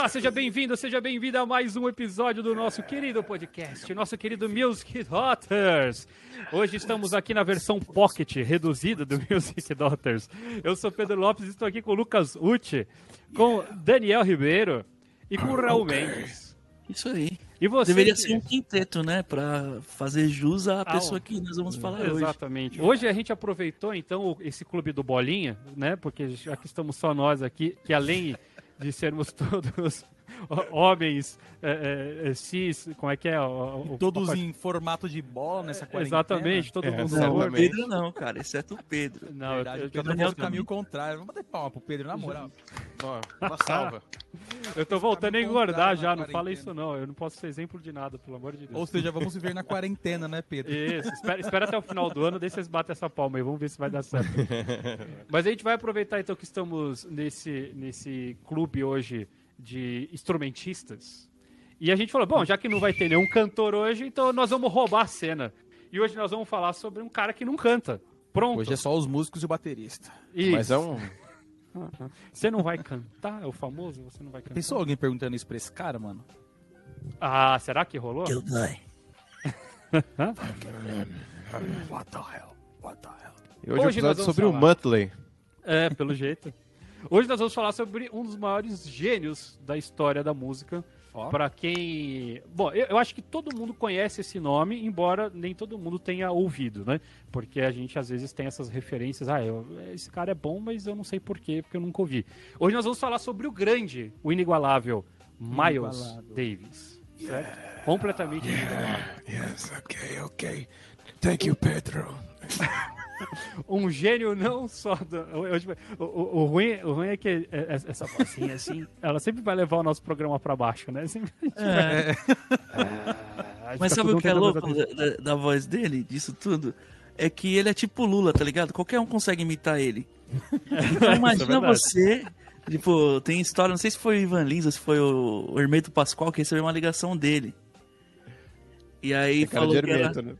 Olá, seja bem-vindo, seja bem-vinda a mais um episódio do nosso querido podcast, nosso querido Music Daughters. Hoje estamos aqui na versão pocket reduzida do Music Daughters. Eu sou Pedro Lopes e estou aqui com o Lucas Uti, com Daniel Ribeiro e com o Raul Mendes. Isso aí. E você? Deveria ser um quinteto, né? Pra fazer jus à pessoa que nós vamos falar hoje. Exatamente. Hoje a gente aproveitou, então, esse clube do Bolinha, né? Porque já que estamos só nós aqui, que além de sermos todos homens é, é, cis, como é que é? O, o, Todos o... em formato de bola nessa quarentena. Exatamente, todo é, mundo não, o Pedro não, cara, exceto o Pedro. Não, Verdade, eu, eu, Pedro eu, caminho contrário. Vamos bater palma pro Pedro, na moral. Uma salva. eu tô voltando a engordar já, não fala isso não. Eu não posso ser exemplo de nada, pelo amor de Deus. Ou seja, vamos se ver na quarentena, né, Pedro? Isso, espera, espera até o final do ano, daí vocês batem essa palma aí, vamos ver se vai dar certo. Mas a gente vai aproveitar então que estamos nesse, nesse clube hoje de instrumentistas. E a gente falou, bom, já que não vai ter nenhum cantor hoje, então nós vamos roubar a cena. E hoje nós vamos falar sobre um cara que não canta. Pronto. Hoje é só os músicos e o baterista. Isso. Mas é um. Você não vai cantar? É o famoso? Você não vai cantar? Pensou alguém perguntando isso pra esse cara, mano? Ah, será que rolou? Eu vai. What the hell? What the hell? E hoje, hoje é episódio sobre falar. o Muttley. É, pelo jeito. Hoje nós vamos falar sobre um dos maiores gênios da história da música. Oh. Para quem. Bom, eu, eu, acho que todo mundo conhece esse nome, embora nem todo mundo tenha ouvido, né? Porque a gente às vezes tem essas referências. Ah, eu, esse cara é bom, mas eu não sei porquê, porque eu nunca ouvi. Hoje nós vamos falar sobre o grande, o inigualável Miles Davis. Certo? Yeah. Completamente inigualável. Yes, ok, ok. Thank you, Pedro. um gênio não só do. Eu, tipo, o, o, o, ruim, o ruim é que é, é, essa vozinha assim, ela sempre vai levar o nosso programa pra baixo, né? Sempre, é. é Mas sabe o que é louco da, da, voz dele, disso tudo? É que ele é tipo Lula, tá ligado? Qualquer um consegue imitar ele. Então imagina é você. Tipo, tem história, não sei se foi o Ivan Lins ou se foi o Hermeto Pascoal que recebeu uma ligação dele. E aí falou que era... né?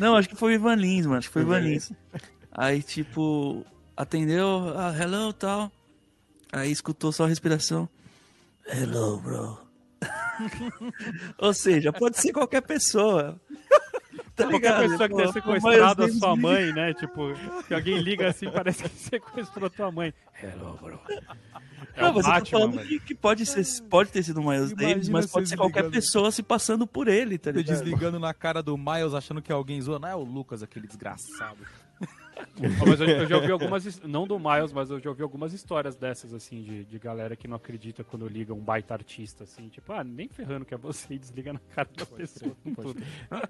Não, acho que foi o Ivan Lins, mano. Acho que foi o Ivan Lins. Aí, tipo, atendeu, ah, hello, tal. Aí escutou só a respiração. Hello, bro. Ou seja, pode ser qualquer pessoa. Tá qualquer pessoa que tenha sequestrado a sua mãe, né? Tipo, que alguém liga assim, parece que sequestrou a tua mãe. Hello, bro. É não, você tá falando que, que, pode, ser, pode ter sido o Miles Imagina Davis, mas pode ser qualquer pessoa se passando por ele, tá ligado? Desligando na cara do Miles, achando que alguém zoando. Ah, é o Lucas, aquele desgraçado. Mas eu, eu, já ouvi algumas, não do Miles, mas eu já ouvi algumas histórias dessas, assim, de, de galera que não acredita quando liga um baita artista, assim, tipo, ah, nem ferrando que é você e desliga na cara da pessoa.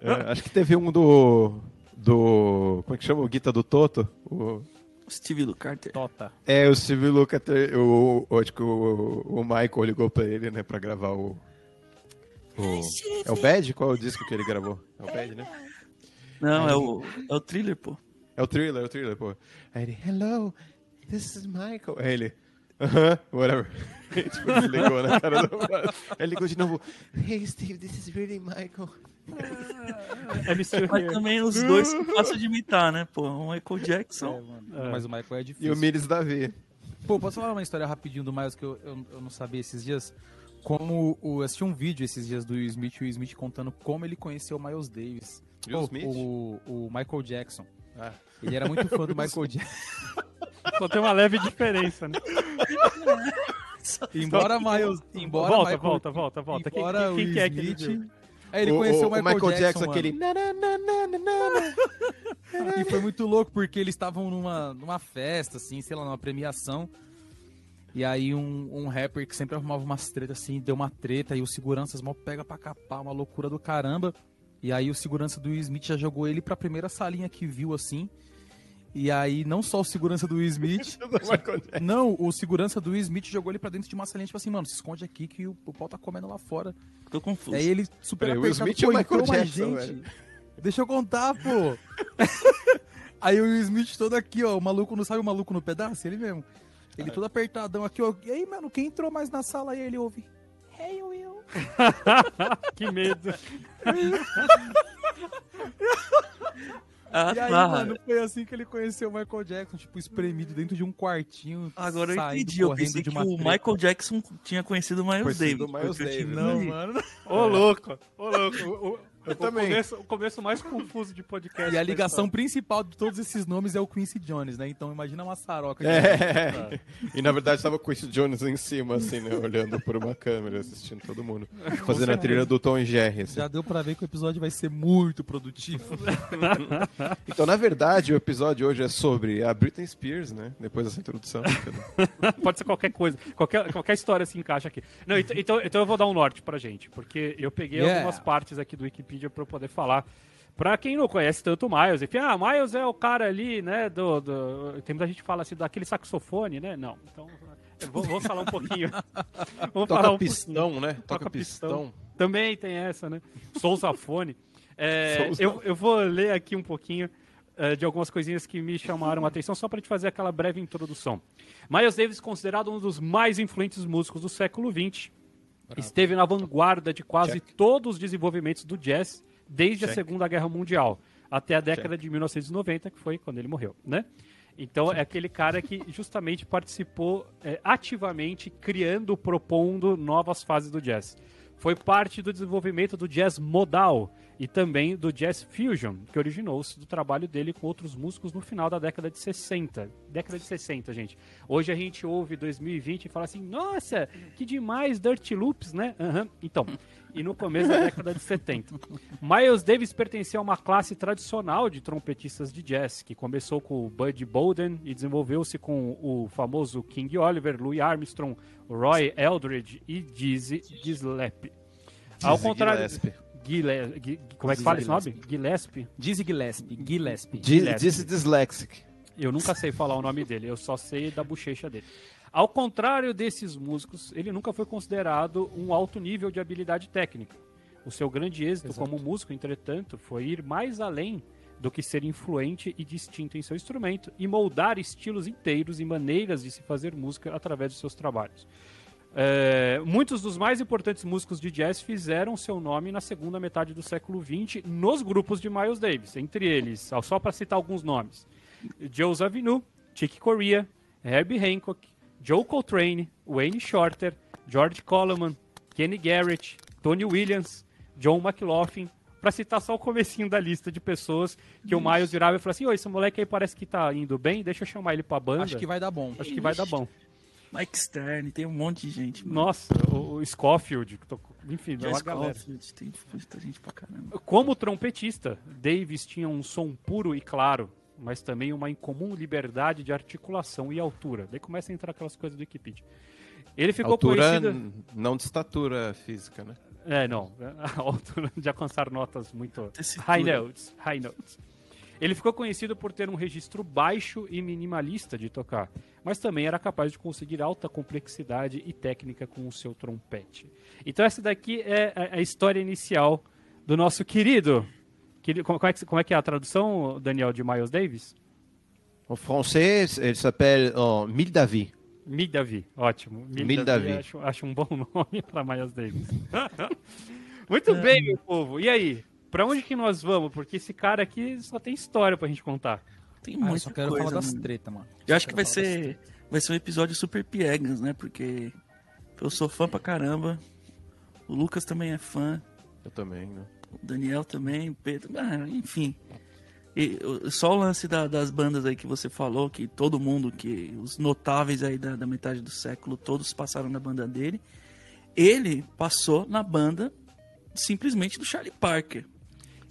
É, acho que teve um do. do. Como é que chama? O Guita do Toto? O Steve Lukather. Tota. É, o Steve Lukather, o, o, acho que o, o Michael ligou pra ele, né, pra gravar o... o é o Bad? Qual é o disco que ele gravou? É o Bad, né? Não, é o, é o Thriller, pô. É o Thriller, é o Thriller, pô. Aí ele, hello, this is Michael. Aí ele, uh -huh, whatever. tipo, desligou na cara do... Aí ligou de novo, hey Steve, this is really Michael. É Mas também os dois que passam de imitar, né? Pô, o Michael Jackson. É, é. Mas o Michael é difícil. E o Miles Davi. Pô, posso falar uma história rapidinho do Miles que eu, eu, eu não sabia esses dias? Como o, eu assisti um vídeo esses dias do Will Smith e o Will Smith contando como ele conheceu o Miles Davis. Will Smith? O, o Michael Jackson. Ah. Ele era muito fã do Michael Jackson. Só tem uma leve diferença, né? embora Miles. Embora volta, Michael, volta, volta, volta. Embora quem, quem, quem que é que ele? Aí ele o, conheceu o, o Michael, Michael Jackson, Jackson aquele. e foi muito louco, porque eles estavam numa, numa festa, assim, sei lá, numa premiação. E aí um, um rapper que sempre arrumava umas tretas assim, deu uma treta, e os seguranças mal pega pra capar, uma loucura do caramba. E aí o segurança do Will Smith já jogou ele pra primeira salinha que viu, assim. E aí, não só o segurança do Will Smith. não, o segurança do Will Smith jogou ele pra dentro de uma salinha, tipo assim, mano, se esconde aqui que o, o pau tá comendo lá fora. Tô confuso. Aí ele super Peraí, Will Smith pô, Michael Jackson, gente. Velho. Deixa eu contar, pô. aí o Will Smith todo aqui, ó, o maluco não sabe o maluco no pedaço, ele mesmo. Ele todo apertadão aqui, ó. E aí, mano, quem entrou mais na sala aí, ele ouve. Hey, Will. que medo. Ah, e aí, tá. mano, foi assim que ele conheceu o Michael Jackson, tipo, espremido dentro de um quartinho. Agora eu entendi, eu pensei que o Michael Jackson tinha conhecido o Miles Davis. Miles Davis. Não, mano. Ô, louco, ô, louco. Eu o também. Começo, o começo mais confuso de podcast. E a ligação principal de todos esses nomes é o Quincy Jones, né? Então imagina uma saroca. É. é. E na verdade estava o Quincy Jones em cima, assim, né? Olhando por uma câmera, assistindo todo mundo. Fazendo a trilha do Tom e Jerry. Assim. Já deu pra ver que o episódio vai ser muito produtivo. então, na verdade, o episódio hoje é sobre a Britney Spears, né? Depois dessa introdução. Pode ser qualquer coisa. Qualquer, qualquer história se encaixa aqui. Não, então, então, então eu vou dar um norte pra gente, porque eu peguei yeah. algumas partes aqui do Wikipedia Wikipedia para eu poder falar. Para quem não conhece tanto o Miles, enfim, ah, Miles é o cara ali, né, do, do... Tem muita gente que fala assim, daquele saxofone, né? Não, então... Vou, vou falar um pouquinho. Vamos Toca falar um pistão, pouquinho. né? Toca, Toca pistão. pistão. Também tem essa, né? Sousafone. É, eu, eu vou ler aqui um pouquinho uh, de algumas coisinhas que me chamaram a atenção, só para te fazer aquela breve introdução. Miles Davis, considerado um dos mais influentes músicos do século XX, Bravo. Esteve na vanguarda de quase Check. todos os desenvolvimentos do jazz desde Check. a Segunda Guerra Mundial até a década Check. de 1990, que foi quando ele morreu, né? Então é aquele cara que justamente participou é, ativamente criando, propondo novas fases do jazz. Foi parte do desenvolvimento do jazz modal, e também do Jazz Fusion, que originou-se do trabalho dele com outros músicos no final da década de 60. Década de 60, gente. Hoje a gente ouve 2020 e fala assim, nossa, que demais Dirty Loops, né? Uhum. Então, e no começo da década de 70. Miles Davis pertencia a uma classe tradicional de trompetistas de jazz, que começou com o Buddy Bolden e desenvolveu-se com o famoso King Oliver, Louis Armstrong, Roy Eldridge e Dizzy Gillespie. Ao contrário... Gillespie. Guile... Como é que fala esse nome? Gillespie? Dizzy Gillespie. Gillespie. Dizzy Dyslexic. Eu nunca sei falar o nome dele, eu só sei da bochecha dele. Ao contrário desses músicos, ele nunca foi considerado um alto nível de habilidade técnica. O seu grande êxito Exato. como músico, entretanto, foi ir mais além do que ser influente e distinto em seu instrumento e moldar estilos inteiros e maneiras de se fazer música através de seus trabalhos. É, muitos dos mais importantes músicos de jazz fizeram seu nome na segunda metade do século XX nos grupos de Miles Davis, entre eles, só para citar alguns nomes: Joe Zavinu, Chick Corea, Herbie Hancock, Joe Coltrane, Wayne Shorter, George Coleman, Kenny Garrett, Tony Williams, John McLaughlin, para citar só o comecinho da lista de pessoas que Ixi. o Miles virava e falava assim: Ô, esse moleque aí parece que tá indo bem, deixa eu chamar ele pra banda. Acho que vai dar bom. Acho Ixi. que vai dar bom. Mike Stern, tem um monte de gente. Mano. Nossa, o, o Scofield, enfim, é uma galera. tem muita gente pra caramba. Como trompetista, Davis tinha um som puro e claro, mas também uma incomum liberdade de articulação e altura. Daí começa a entrar aquelas coisas do Wikipedia. Ele ficou altura, conhecido... não de estatura física, né? É, não. A altura de alcançar notas muito... High notes, high notes. Ele ficou conhecido por ter um registro baixo e minimalista de tocar, mas também era capaz de conseguir alta complexidade e técnica com o seu trompete. Então essa daqui é a história inicial do nosso querido. Como é que, como é, que é a tradução, Daniel, de Miles Davis? En francês, ele s'appelle oh, Mille Davi. Mille Davi, ótimo. Mille, Mille Davi. Davi. Acho, acho, um bom nome para Miles Davis. Muito é. bem, meu povo. E aí? Pra onde que nós vamos? Porque esse cara aqui só tem história pra gente contar. Tem ah, eu só quero coisa, falar das tretas, mano. Eu acho que vai ser, vai ser um episódio super piegas, né? Porque eu sou fã pra caramba. O Lucas também é fã. Eu também, né? O Daniel também, o Pedro, ah, enfim. E, só o lance da, das bandas aí que você falou, que todo mundo, que os notáveis aí da, da metade do século, todos passaram na banda dele. Ele passou na banda simplesmente do Charlie Parker.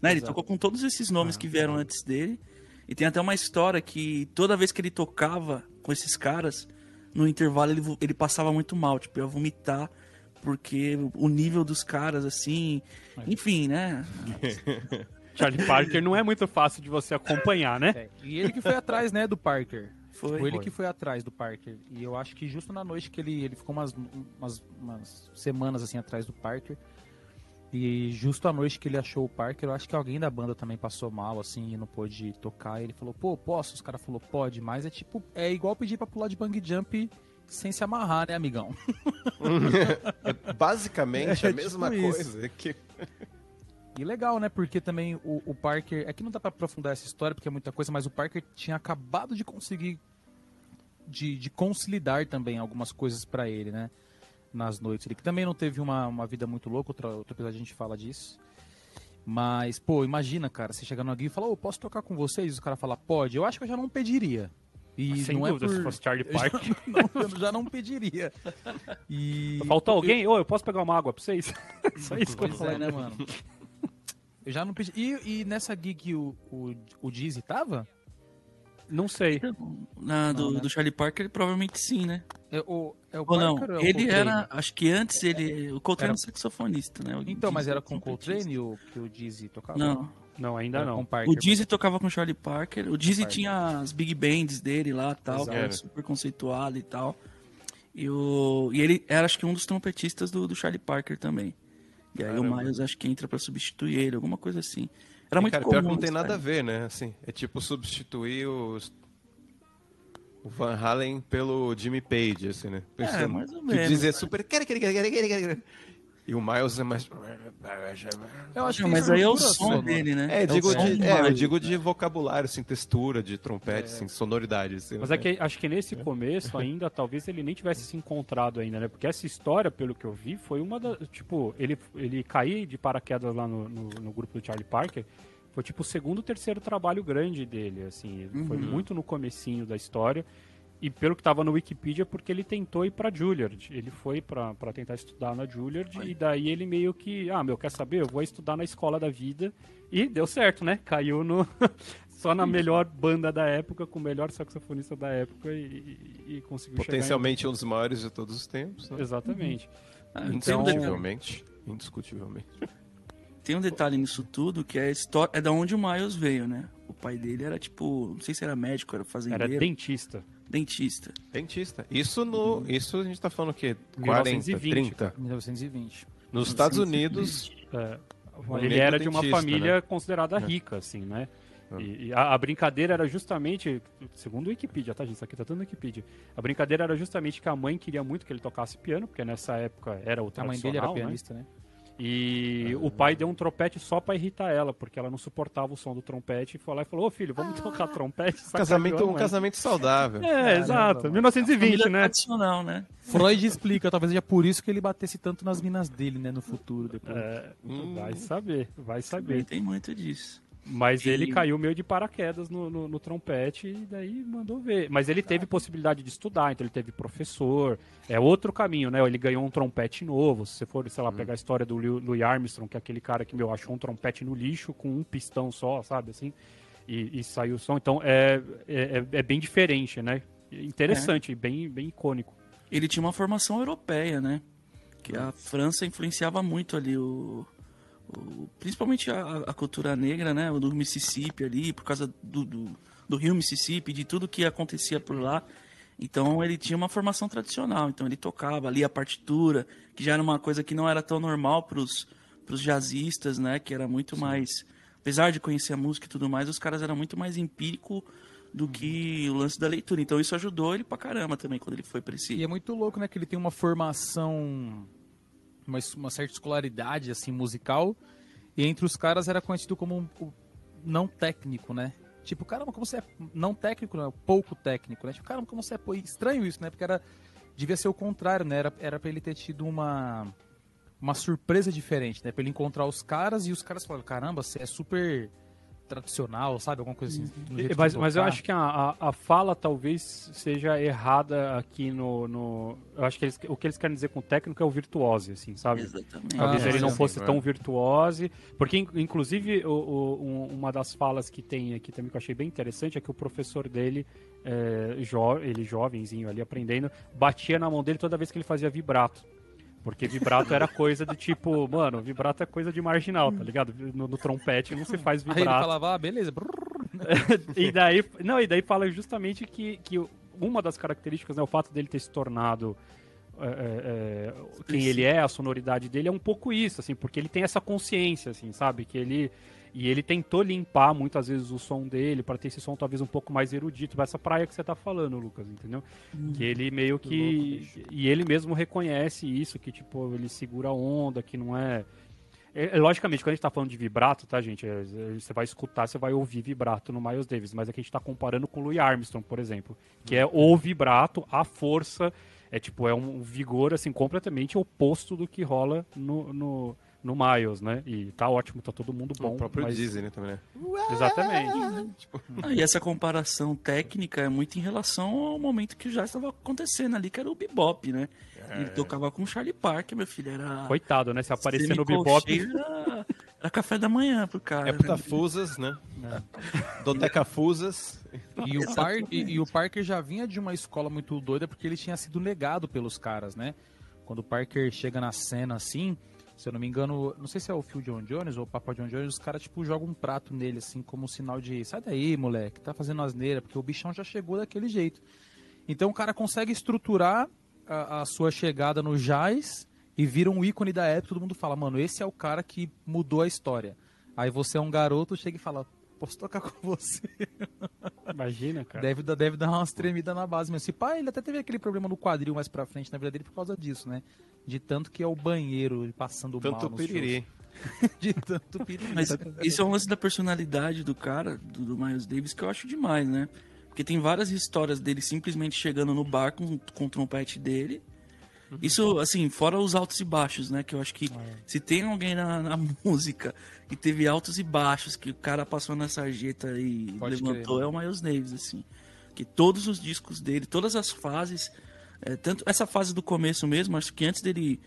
Né? Ele tocou com todos esses nomes que vieram antes dele. E tem até uma história que toda vez que ele tocava com esses caras, no intervalo ele, ele passava muito mal, tipo, ia vomitar, porque o nível dos caras, assim, enfim, né? Charlie Parker não é muito fácil de você acompanhar, né? É, e ele que foi atrás, né, do Parker. Foi. Foi ele foi. que foi atrás do Parker. E eu acho que justo na noite que ele, ele ficou umas, umas, umas semanas assim atrás do Parker, e justo à noite que ele achou o Parker, eu acho que alguém da banda também passou mal, assim, e não pôde tocar. E ele falou, pô, posso? Os caras falaram, pode, mas é tipo, é igual pedir pra pular de bang jump sem se amarrar, né, amigão? Basicamente é, a mesma tipo coisa. Que... E legal, né? Porque também o, o Parker. É que não dá pra aprofundar essa história porque é muita coisa, mas o Parker tinha acabado de conseguir. De, de consolidar também algumas coisas para ele, né? Nas noites. Ele que também não teve uma, uma vida muito louca, outro, outro episódio a gente fala disso. Mas, pô, imagina, cara, você chegar no Gui e falar, ô, posso tocar com vocês? E o cara fala, pode. Eu acho que eu já não pediria. E Sem não dúvida, é por... se fosse Charlie Parker. Eu já não, eu já não pediria. E... Faltou alguém? Ô, eu posso pegar uma água pra vocês? Só isso que eu Pois falo. é, né, mano? Eu já não pedi. E, e nessa gig o, o, o Dizzy tava? Não sei. Na, do, Não, né? do Charlie Parker, provavelmente sim, né? É o, é o Ou não, Parker é o ele Coltrane? era, acho que antes ele, o Coltrane Era- era saxofonista, né? O Então, mas Dizzy era com o. Coltrane o, que o Dizzy tocava? Não, Não, ainda não. o Parker. o Dizzy tocava com o Charlie Parker, o Dizzy Parker. tinha as big bands dele lá tal, que Exato. era super conceituado e tal. E, o, e ele era, acho que, um dos trompetistas do, do Charlie Parker também. E aí o Caramba. Miles acho que entra pra substituir ele, alguma coisa assim. Era E, muito cara, comum. pior que não tem nada a ver, né? Assim, é tipo substituir os... o Van Halen pelo Jimmy Page, assim, né? É, mais ou Que menos. dizer super... E o Miles é mais... Eu acho que mas isso aí é o som sonora. dele, né? É, digo o som de, é, eu digo de vocabulário, assim, textura, de trompete, assim, sonoridade. Assim, Mas né? é que acho que nesse começo ainda, talvez ele nem tivesse se encontrado ainda, né? Porque essa história, pelo que eu vi, foi uma da. Tipo, ele, ele cair de paraquedas lá no, no, no grupo do Charlie Parker. Foi tipo o segundo, terceiro trabalho grande dele, assim. Ele Foi muito no comecinho da história. E pelo que tava no Wikipedia, porque ele tentou ir pra Juilliard. Ele foi pra pra tentar estudar na Juilliard. E daí ele meio que, ah, meu, quer saber? Eu vou estudar na escola da vida. E deu certo, né? Caiu no. Só na melhor banda da época, com o melhor saxofonista da época e, e- e conseguiu Potencialmente um dos maiores de todos os tempos. Né? em... Exatamente. Ah, Então- Indiscutivelmente. Indiscutivelmente. tem um detalhe nisso tudo, que é história. É da onde o Miles veio, né? O pai dele era tipo. Não sei se era médico, era Era fazendeiro, dentista. Dentista. Dentista. Isso no. Isso a gente tá falando o quê? 1920, 40, 30? 1920. Nos Estados Unidos. É, ele era de uma dentista, família né? considerada rica, assim, né? E, e a, a brincadeira era justamente, segundo o Wikipedia, tá, gente? Isso aqui tá tudo no Wikipedia. A brincadeira era justamente que a mãe queria muito que ele tocasse piano, porque nessa época era o A mãe dele era tradicional, né? pianista, né? E o pai deu um trompete só pra irritar ela, porque ela não suportava o som do trompete e foi lá e falou: Ô filho, vamos tocar trompete? Um casamento, um casamento saudável. É, exato. 1920, Família né? tradicional, né? Freud explica, talvez seja por isso que ele batesse tanto nas minas dele, né, no futuro depois. É, Hum. vai saber, vai Também saber. tem muito disso. Mas ele caiu meio de paraquedas no, no, no trompete e daí mandou ver. Mas ele teve possibilidade de estudar, então ele teve professor. É outro caminho, né? Ele ganhou um trompete novo. Se você for, sei lá, pegar a história do Lou- Louis Armstrong, que é aquele cara que, meu, achou um trompete no lixo com um pistão só, sabe, assim? E, e saiu o som. Então é, é, é bem diferente, né? Interessante, bem, bem icônico. Ele tinha uma formação europeia, né? Que a França influenciava muito ali o. principalmente a, a cultura negra, né? O do Mississippi ali, por causa do, do, do rio Mississippi, de tudo que acontecia por lá. Então ele tinha uma formação tradicional. Então ele tocava ali a partitura, que já era uma coisa que não era tão normal pros, pros jazzistas, né? Que era muito mais. Apesar de conhecer a música e tudo mais, os caras eram muito mais empírico do que o lance da leitura. Então isso ajudou ele pra caramba também quando ele foi pra esse. E é muito louco, né, que ele tem uma formação, uma, uma certa escolaridade, assim, musical, e entre os caras era conhecido como um, um não técnico, né? Tipo, caramba, como você é não técnico, não, pouco técnico, né? Tipo, caramba, como você é pô, estranho isso, né? Porque era devia ser o contrário, né? Era era para ele ter tido uma uma surpresa diferente, né? Pra ele encontrar os caras e os caras falaram, caramba, você é super tradicional, sabe? Alguma coisa assim. de Mas, mas eu tocar." acho que a, a, a fala talvez seja errada aqui no. no eu acho que eles- o que eles querem dizer com técnico é o virtuose, assim, sabe? Exatamente. Talvez Ah, ele não sim, fosse sim, tão é. virtuose. Porque, in- inclusive, o, o- um- uma das falas que tem aqui também que eu achei bem interessante é que o professor dele, é, jo- ele jovenzinho ali aprendendo, batia na mão dele toda vez que ele fazia vibrato. Porque vibrato era coisa do tipo, mano, vibrato é coisa de marginal, tá ligado? No, no trompete não se faz Aí ele vibrato. falava, ah, beleza. e daí, não, e daí fala justamente que, que uma das características, né, o fato dele ter se tornado é, é, é, quem ele é, a sonoridade dele é um pouco isso, assim, porque ele tem essa consciência, assim, sabe, que ele e ele tentou limpar muitas vezes o som dele para ter esse som talvez um pouco mais erudito, essa praia que você tá falando, Lucas, entendeu? Que ele meio que e ele mesmo reconhece isso, que tipo ele segura a onda, que não é é, é, logicamente, quando a gente tá falando de vibrato, tá, gente? É, você vai escutar, você vai ouvir vibrato no Miles Davis, mas aqui a gente tá comparando com o Louis Armstrong, por exemplo, que é o vibrato, a força, é tipo, é um vigor, assim, completamente oposto do que rola no, no no Miles, né? E tá ótimo, tá todo mundo bom. O próprio mas... Disney, né, também, né? Exatamente. tipo... ah, e essa comparação técnica é muito em relação ao momento que já estava acontecendo ali, que era o bebop, né? É. Ele tocava com o Charlie Parker, meu filho, era... Coitado, né? Se aparecer no bebop... Era... era... café da manhã pro cara. Heptafusas, né? né? É. Dodecafusas. E o, Par... e, e o Parker já vinha de uma escola muito doida porque ele tinha sido negado pelos caras, né? Quando o Parker chega na cena assim, se eu não me engano, não sei se é o Phil John Jones ou o Papa John Jones, os caras, tipo, jogam um prato nele, assim, como um sinal de sai daí, moleque, tá fazendo asneira, porque o bichão já chegou daquele jeito. Então o cara consegue estruturar a, a sua chegada no jazz e vira um ícone da época, todo mundo fala, mano, esse é o cara que mudou a história. Aí você é um garoto, chega e fala, posso tocar com você? Imagina, cara. Deve, deve dar umas tremidas na base mesmo. Esse pai, ele até teve aquele problema no quadril mais pra frente na vida dele por causa disso, né? De tanto que é o banheiro passando tanto mal. Tanto piriri. de tanto piriri. Mas isso é um lance da personalidade do cara, do, do Miles Davis, que eu acho demais, né? Porque tem várias histórias dele simplesmente chegando no bar com, com o trompete dele. Isso, assim, fora os altos e baixos, né? Que eu acho que é. se tem alguém na, na, música que teve altos e baixos, que o cara passou na sarjeta e Pode levantou, crer. é o Miles Davis, assim. Que todos os discos dele, todas as fases, é, tanto essa fase do começo mesmo, acho que antes dele,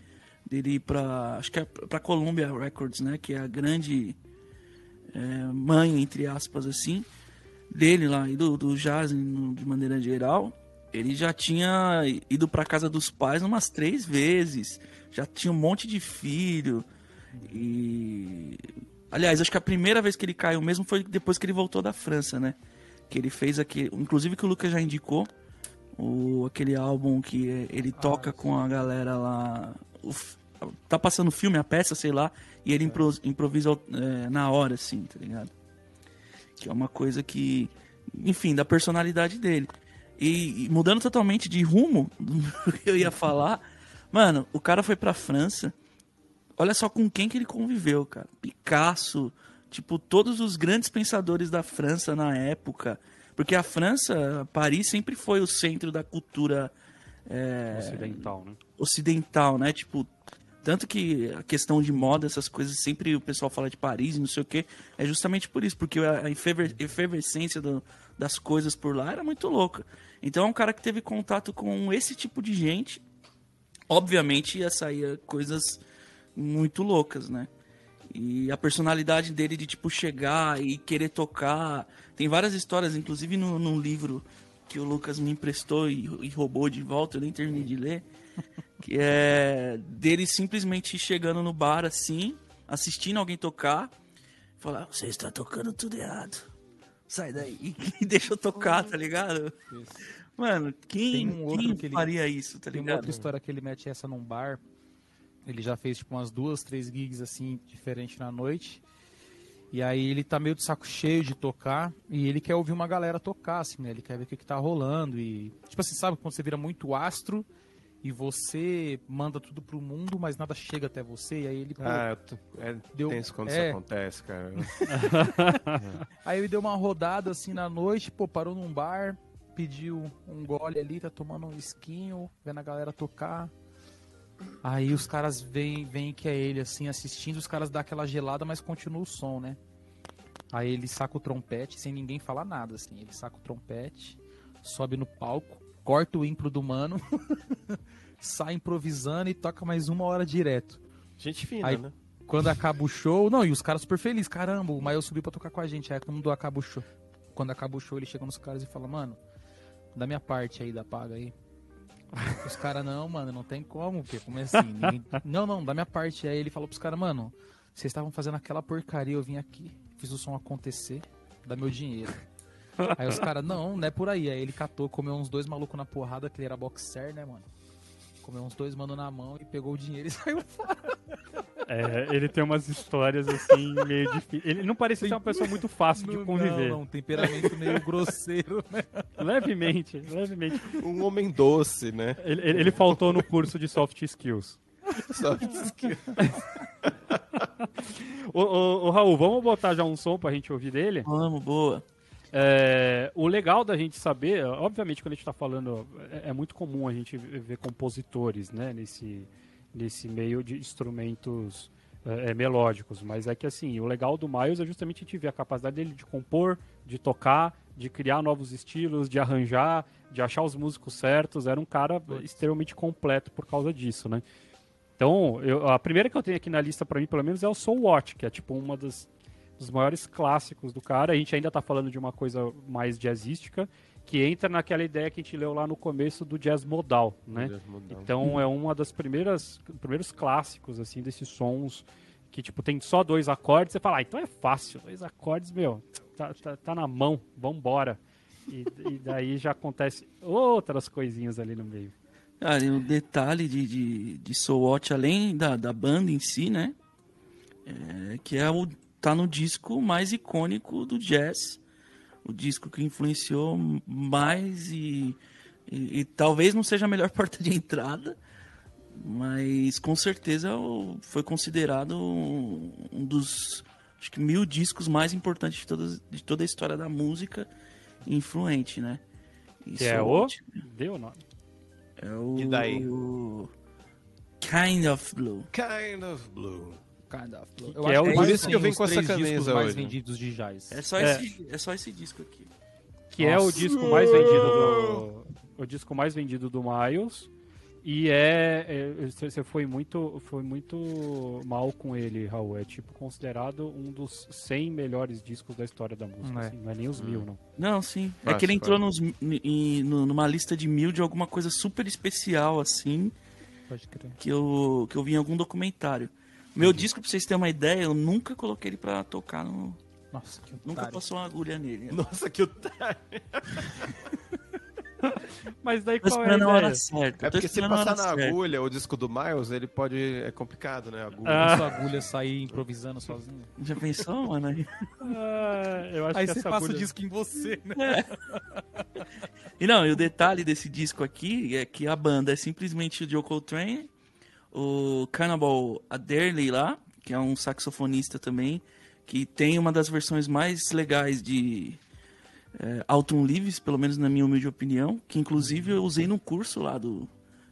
dele ir pra, acho que é pra Columbia Records, né? Que é a grande é, mãe, entre aspas, assim, dele lá, e do, do jazz de maneira geral ele já tinha ido para casa dos pais umas três vezes, já tinha um monte de filho e aliás acho que a primeira vez que ele caiu mesmo foi depois que ele voltou da França, né? Que ele fez aquele, inclusive que o Lucas já indicou o aquele álbum que ele ah, toca ah, com a galera lá, o, tá passando filme, a peça, sei lá, e ele impro, improvisa é, na hora, assim, tá ligado? Que é uma coisa que, enfim, da personalidade dele. E, e mudando totalmente de rumo do que eu ia falar, mano, o cara foi pra França. Olha só com quem que ele conviveu, cara. Picasso, tipo, todos os grandes pensadores da França na época. Porque a França, Paris, sempre foi o centro da cultura é, ocidental, né? Ocidental, né? Tipo, tanto que a questão de moda, essas coisas, sempre o pessoal fala de Paris, não sei o quê, é justamente por isso, porque a efervescência do, das coisas por lá era muito louca. Então é um cara que teve contato com esse tipo de gente, obviamente ia sair coisas muito loucas, né? E a personalidade dele de, tipo, chegar e querer tocar. Tem várias histórias, inclusive no, num livro que o Lucas me emprestou e, e roubou de volta, eu nem terminei de ler que é dele simplesmente chegando no bar assim, assistindo alguém tocar, falar: Você está tocando tudo errado. Sai daí e deixa eu tocar, tá ligado? Isso. Mano, quem, um quem que ele, faria isso, tá ligado? Tem uma outra história que ele mete essa num bar. Ele já fez tipo umas duas, três gigs assim, diferente na noite. E aí ele tá meio de saco cheio de tocar e ele quer ouvir uma galera tocar, assim, né? Ele quer ver o que, que tá rolando e... Tipo assim, sabe quando você vira muito astro e você manda tudo pro mundo, mas nada chega até você, e aí ele. Pô, ah, é deu, tenso quando é... isso acontece, cara. aí ele deu uma rodada assim na noite, pô, parou num bar, pediu um gole ali, tá tomando um esquinho, vendo a galera tocar. Aí os caras veem, veem que é ele, assim, assistindo, os caras dão aquela gelada, mas continua o som, né? Aí ele saca o trompete, sem ninguém falar nada, assim. Ele saca o trompete, sobe no palco, corta o impro do mano, sai improvisando e toca mais uma hora direto. Gente fina, Aí, né? Quando acaba o show, não, e os caras super felizes, caramba, o Mael subiu pra tocar com a gente, aí quando acaba o show. Quando acaba o show, ele chega nos caras e fala, mano, da minha parte aí da paga aí. Os caras, não, mano, não tem como, porque como é assim? Ninguém... Não, não, da minha parte. Aí ele falou pros caras, mano, vocês estavam fazendo aquela porcaria, eu vim aqui, fiz o som acontecer, dá meu dinheiro. Aí os caras, não, não é por aí. Aí ele catou, comeu uns dois malucos na porrada, que ele era boxer, né, mano? Comeu uns dois mano na mão e pegou o dinheiro e saiu fora. É, ele tem umas histórias assim, meio difíceis. Ele não parece ser uma pessoa muito fácil de conviver. Não, não, temperamento meio grosseiro, né? Levemente, levemente. Um homem doce, né? Ele, ele faltou no curso de soft skills. Soft skills. ô, ô, ô, Raul, vamos botar já um som pra gente ouvir dele? Vamos, boa. É, o legal da gente saber, obviamente, quando a gente está falando, é, é, muito comum a gente ver compositores né, nesse, nesse meio de instrumentos é, é, melódicos, mas é que assim, o legal do Miles é justamente a gente ver a capacidade dele de compor, de tocar, de criar novos estilos, de arranjar, de achar os músicos certos. Era um cara extremamente completo por causa disso, né? Então, eu, a primeira que eu tenho aqui na lista para mim, pelo menos, é o Soul Watch, que é tipo uma das dos maiores clássicos do cara. A gente ainda está falando de uma coisa mais jazzística, que entra naquela ideia que a gente leu lá no começo do jazz modal, né? Jazz modal. Então é uma das primeiras primeiros clássicos assim desses sons que tipo tem só dois acordes, você fala, ah, então é fácil, dois acordes, meu, tá, tá, tá na mão, vambora. E, e daí já acontece outras coisinhas ali no meio. Cara, e o detalhe de, de, de Soul Watch, além da, da banda em si, né? É, que é o tá no disco mais icônico do jazz, o disco que influenciou mais e, e, e talvez não seja a melhor porta de entrada, mas com certeza foi considerado um dos acho que mil discos mais importantes de toda, de toda a história da música influente, né? Isso que é o? Deu o nome. É o... E daí? Kind of Blue. Kind of Blue. Kind of. Que, eu que é o por isso que eu venho com essa camisa mais hoje. vendidos de jazz. É só, é. Esse, é só esse disco aqui. Que Nossa. é o disco mais vendido do o disco mais vendido do Miles. E é, é, você foi muito foi muito mal com ele, Raul. É tipo considerado um dos 100 melhores discos da história da música. Não é, assim, não é nem os hum. mil, não. Não, sim. é que ele entrou nos, em, numa lista de mil de alguma coisa super especial assim. Pode crer. Que eu que eu vi em algum documentário. Meu disco, pra vocês terem uma ideia, eu nunca coloquei ele pra tocar no. Nossa, que Nunca passou uma agulha nele. Nossa, que otário. Mas daí qual é a hora certa. É porque se passar na certa. agulha o disco do Miles, ele pode. É complicado, né? A agulha. Ah. Sua agulha sair improvisando sozinho. Já pensou, mano? Ah, eu acho Aí que você passa agulha... o disco em você, né? É. E não, e o detalhe desse disco aqui é que a banda é simplesmente o Joe Coltrane o Cannibal Adderley lá, que é um saxofonista também, que tem uma das versões mais legais de é, Alton Leaves, pelo menos na minha humilde opinião, que inclusive eu usei no curso lá do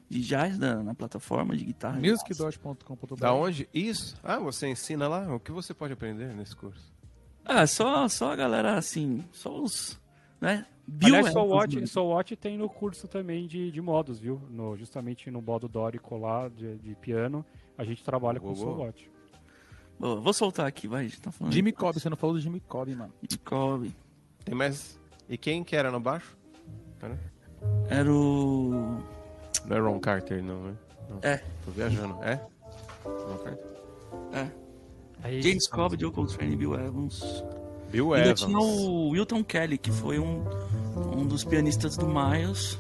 de jazz da, na plataforma de guitarra. musicdodge.com.br Da onde? Isso? Ah, você ensina lá? O que você pode aprender nesse curso? Ah, só, só a galera assim, só os, né? Bill Aliás, Soul Watch, Soul Watch tem no curso também de, de modos, viu? No, justamente no modo dórico lá de, de piano, a gente trabalha com Soul Watch. Boa, vou soltar aqui, vai. Tá falando Jimmy Cobb, você não falou do Jimmy Cobb, mano. Jimmy Cobb. Tem mais. E quem que era no baixo? Era, era o. Não é Ron Carter, não, né? Não. É. Tô viajando. É? Ron Carter? É. Aí, James Cobb, Joe Coltrane, Bill Evans. Bill Ainda Evans. tinha o Wilton Kelly, que foi um, um dos pianistas do Miles.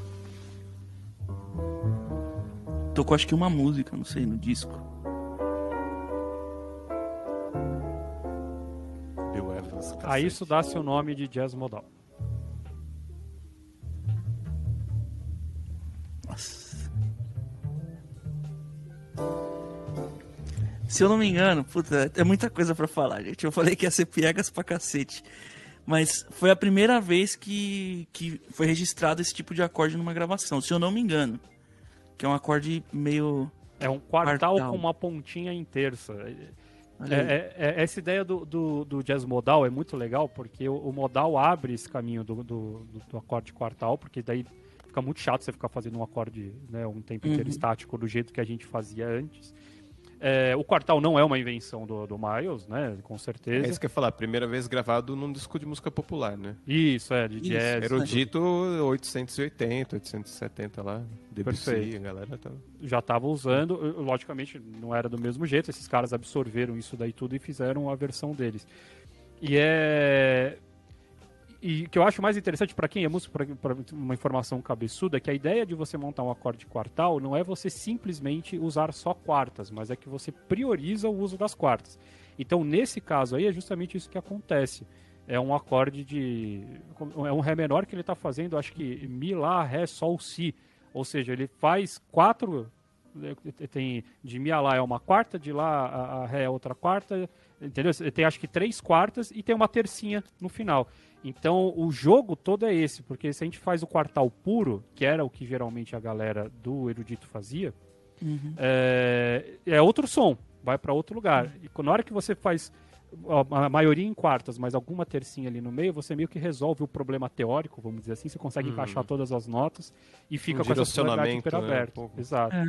Tocou acho que uma música, não sei, no disco. Bill Evans. A isso dá seu nome de jazz modal. Se eu não me engano, puta, é muita coisa para falar, gente. Eu falei que ia ser piegas pra cacete. Mas foi a primeira vez que, que foi registrado esse tipo de acorde numa gravação, se eu não me engano. Que é um acorde meio. É um quartal, quartal. com uma pontinha em terça. É, é, é, essa ideia do, do, do, jazz modal é muito legal, porque o, o modal abre esse caminho do, do, do, acorde quartal, porque daí fica muito chato você ficar fazendo um acorde né, um tempo inteiro uhum. estático do jeito que a gente fazia antes. É, o quartal não é uma invenção do, do Miles, né? Com certeza. É isso que eu ia falar, primeira vez gravado num disco de música popular, né? Isso, é, de isso, jazz. Erudito 880, 870 lá, Debussy, Perfeito. a galera tá... Já estava usando, logicamente não era do mesmo jeito, esses caras absorveram isso daí tudo e fizeram a versão deles. E é e que eu acho mais interessante para quem é músico, para uma informação cabeçuda, é que a ideia de você montar um acorde quartal não é você simplesmente usar só quartas, mas é que você prioriza o uso das quartas. Então, nesse caso aí, é justamente isso que acontece. É um acorde de. É um Ré menor que ele está fazendo, acho que Mi, Lá, Ré, Sol, Si. Ou seja, ele faz quatro Tem de Mi a Lá é uma quarta, de Lá a, a Ré é outra quarta, entendeu? Tem acho que três quartas e tem uma tercinha no final. Então o jogo todo é esse, porque se a gente faz o quartal puro, que era o que geralmente a galera do erudito fazia, uhum. é, é outro som, vai para outro lugar. Uhum. E na hora que você faz a maioria em quartas, mas alguma tercinha ali no meio, você meio que resolve o problema teórico, vamos dizer assim, você consegue uhum. encaixar todas as notas e fica um com essa super né? aberta. Um Exato. É,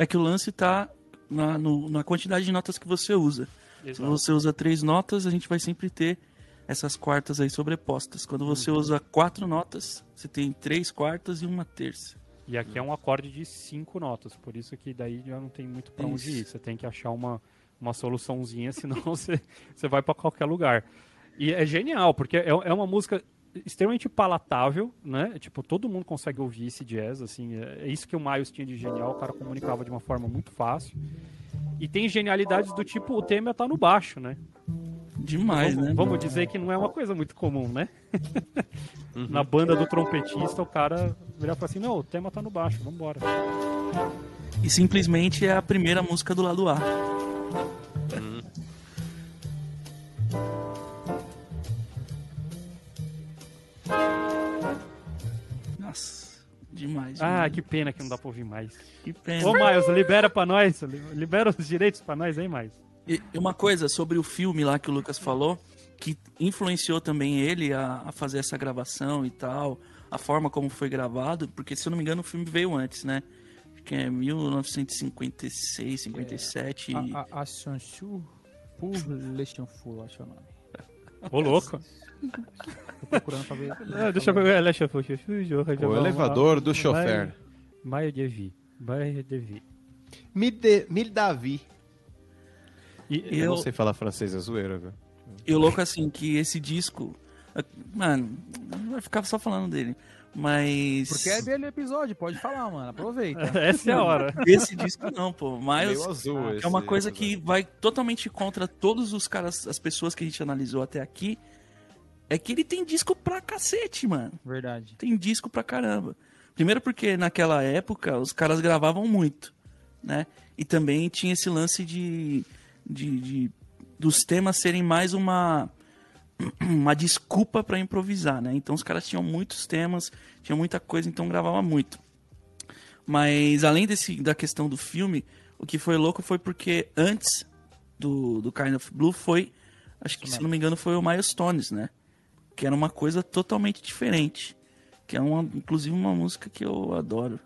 é, que o lance está na, na quantidade de notas que você usa. Exato. Se você usa três notas, a gente vai sempre ter essas quartas aí sobrepostas. Quando você uhum. usa quatro notas, você tem três quartas e uma terça. E aqui é um acorde de cinco notas, por isso que daí já não tem muito para onde ir. Você tem que achar uma, uma soluçãozinha, senão você, você vai para qualquer lugar. E é genial, porque é, é uma música extremamente palatável, né? Tipo, todo mundo consegue ouvir esse jazz, assim. É, é isso que o Miles tinha de genial, o cara comunicava de uma forma muito fácil. E tem genialidades do tipo, o tema tá no baixo, né? Demais, vamos, né? Vamos dizer que não é uma coisa muito comum, né? Uhum. Na banda do trompetista, o cara virar e falar assim, não, o tema tá no baixo, vambora. E simplesmente é a primeira música do lado A. demais. Ah, que pena que não dá pra ouvir mais. Que pena. Ô, Miles, libera pra nós. Libera os direitos pra nós, hein, Miles? E uma coisa sobre o filme lá que o Lucas falou, que influenciou também ele a, a fazer essa gravação e tal, a forma como foi gravado, porque se eu não me engano o filme veio antes, né? Que é 1956, 57. É, a, a, a Chanchu pour Le Chanfou, acho o nome. Ô, louco. Tô procurando pra ver. Não, deixa eu ver. Deixa eu ver. O elevador do chofer. Maia Devi. Maia Devi. Mil Davi. E eu, eu não sei falar francês, é zoeira, velho. E o louco assim, que esse disco. Mano, vai ficar só falando dele. Mas. Porque é dele o episódio, pode falar, mano. Aproveita. Essa é a hora. Esse disco não, pô. Mas é uma coisa que vai totalmente contra todos os caras, as pessoas que a gente analisou até aqui. É que ele tem disco pra cacete, mano. Verdade. Tem disco pra caramba. Primeiro porque naquela época os caras gravavam muito, né? E também tinha esse lance de, de, de dos temas serem mais uma uma desculpa para improvisar, né? Então os caras tinham muitos temas, tinha muita coisa, então gravava muito. Mas além desse da questão do filme, o que foi louco foi porque antes do, do Kind of Blue foi, acho que se não me engano foi o Milestones, né? que era uma coisa totalmente diferente. Que é uma, inclusive uma música que eu adoro.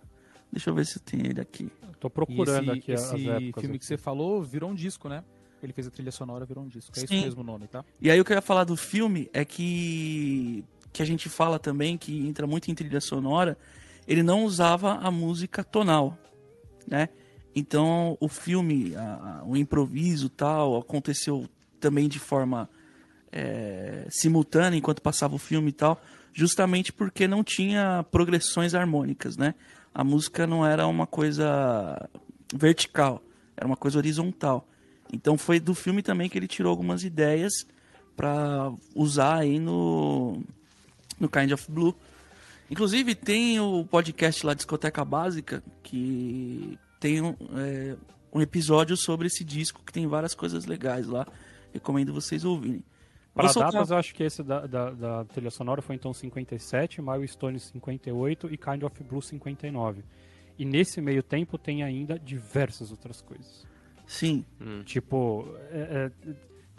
Deixa eu ver se tem ele aqui. Tô procurando esse, aqui esse filme aqui. que você falou virou um disco, né? Ele fez a trilha sonora, virou um disco. É Sim. isso mesmo o nome, tá? E aí o que eu ia falar do filme é que que a gente fala também que entra muito em trilha sonora, ele não usava a música tonal, né? Então o filme, a, a, o improviso tal, aconteceu também de forma é, simultânea enquanto passava o filme e tal, justamente porque não tinha progressões harmônicas, né? A música não era uma coisa vertical, era uma coisa horizontal. Então foi do filme também que ele tirou algumas ideias para usar aí no no Kind of Blue. Inclusive tem o podcast lá Discoteca Básica que tem é, um episódio sobre esse disco que tem várias coisas legais lá. Recomendo vocês ouvirem. Para datas, eu acho que esse da, da, da, trilha sonora foi então 57, Milestone 58 e Kind of Blue 59. E nesse meio tempo tem ainda diversas outras coisas. Sim. Hum. Tipo, é,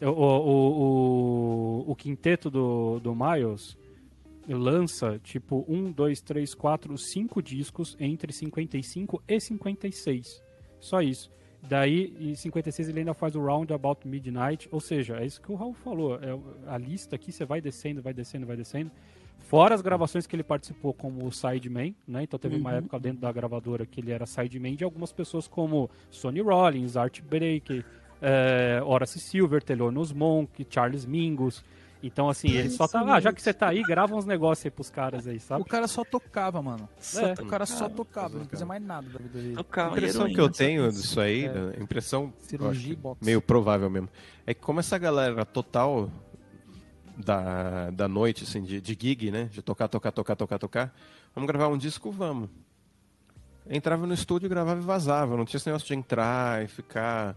é, o, o, o, o, quinteto do, do Miles lança, tipo, 1, 2, 3, 4, 5 discos entre 55 e 56. Só isso. Daí, em 56, ele ainda faz o Round About Midnight. Ou seja, é isso que o Raul falou. É a lista aqui, você vai descendo, vai descendo, vai descendo. Fora as gravações que ele participou como sideman, né? Então teve uhum. uma época dentro da gravadora que ele era sideman de algumas pessoas como Sonny Rollins, Art Break, é, Horace Silver, Thelonious Monk, Charles Mingus. Então, assim, ele só tá. Ah, já que você tá aí, grava uns negócios aí pros caras aí, sabe? O cara só tocava, mano. É. O cara só tocava, não fazia mais nada da vida dele. Tocava, a impressão que eu tenho disso aí, é. Né, impressão Cirurgia meio provável mesmo, é que como essa galera total da, da noite, assim, de, de gig, né? De tocar, tocar, tocar, tocar, tocar, vamos gravar um disco, vamos. entrava no estúdio, gravava e vazava. Não tinha esse negócio de entrar e ficar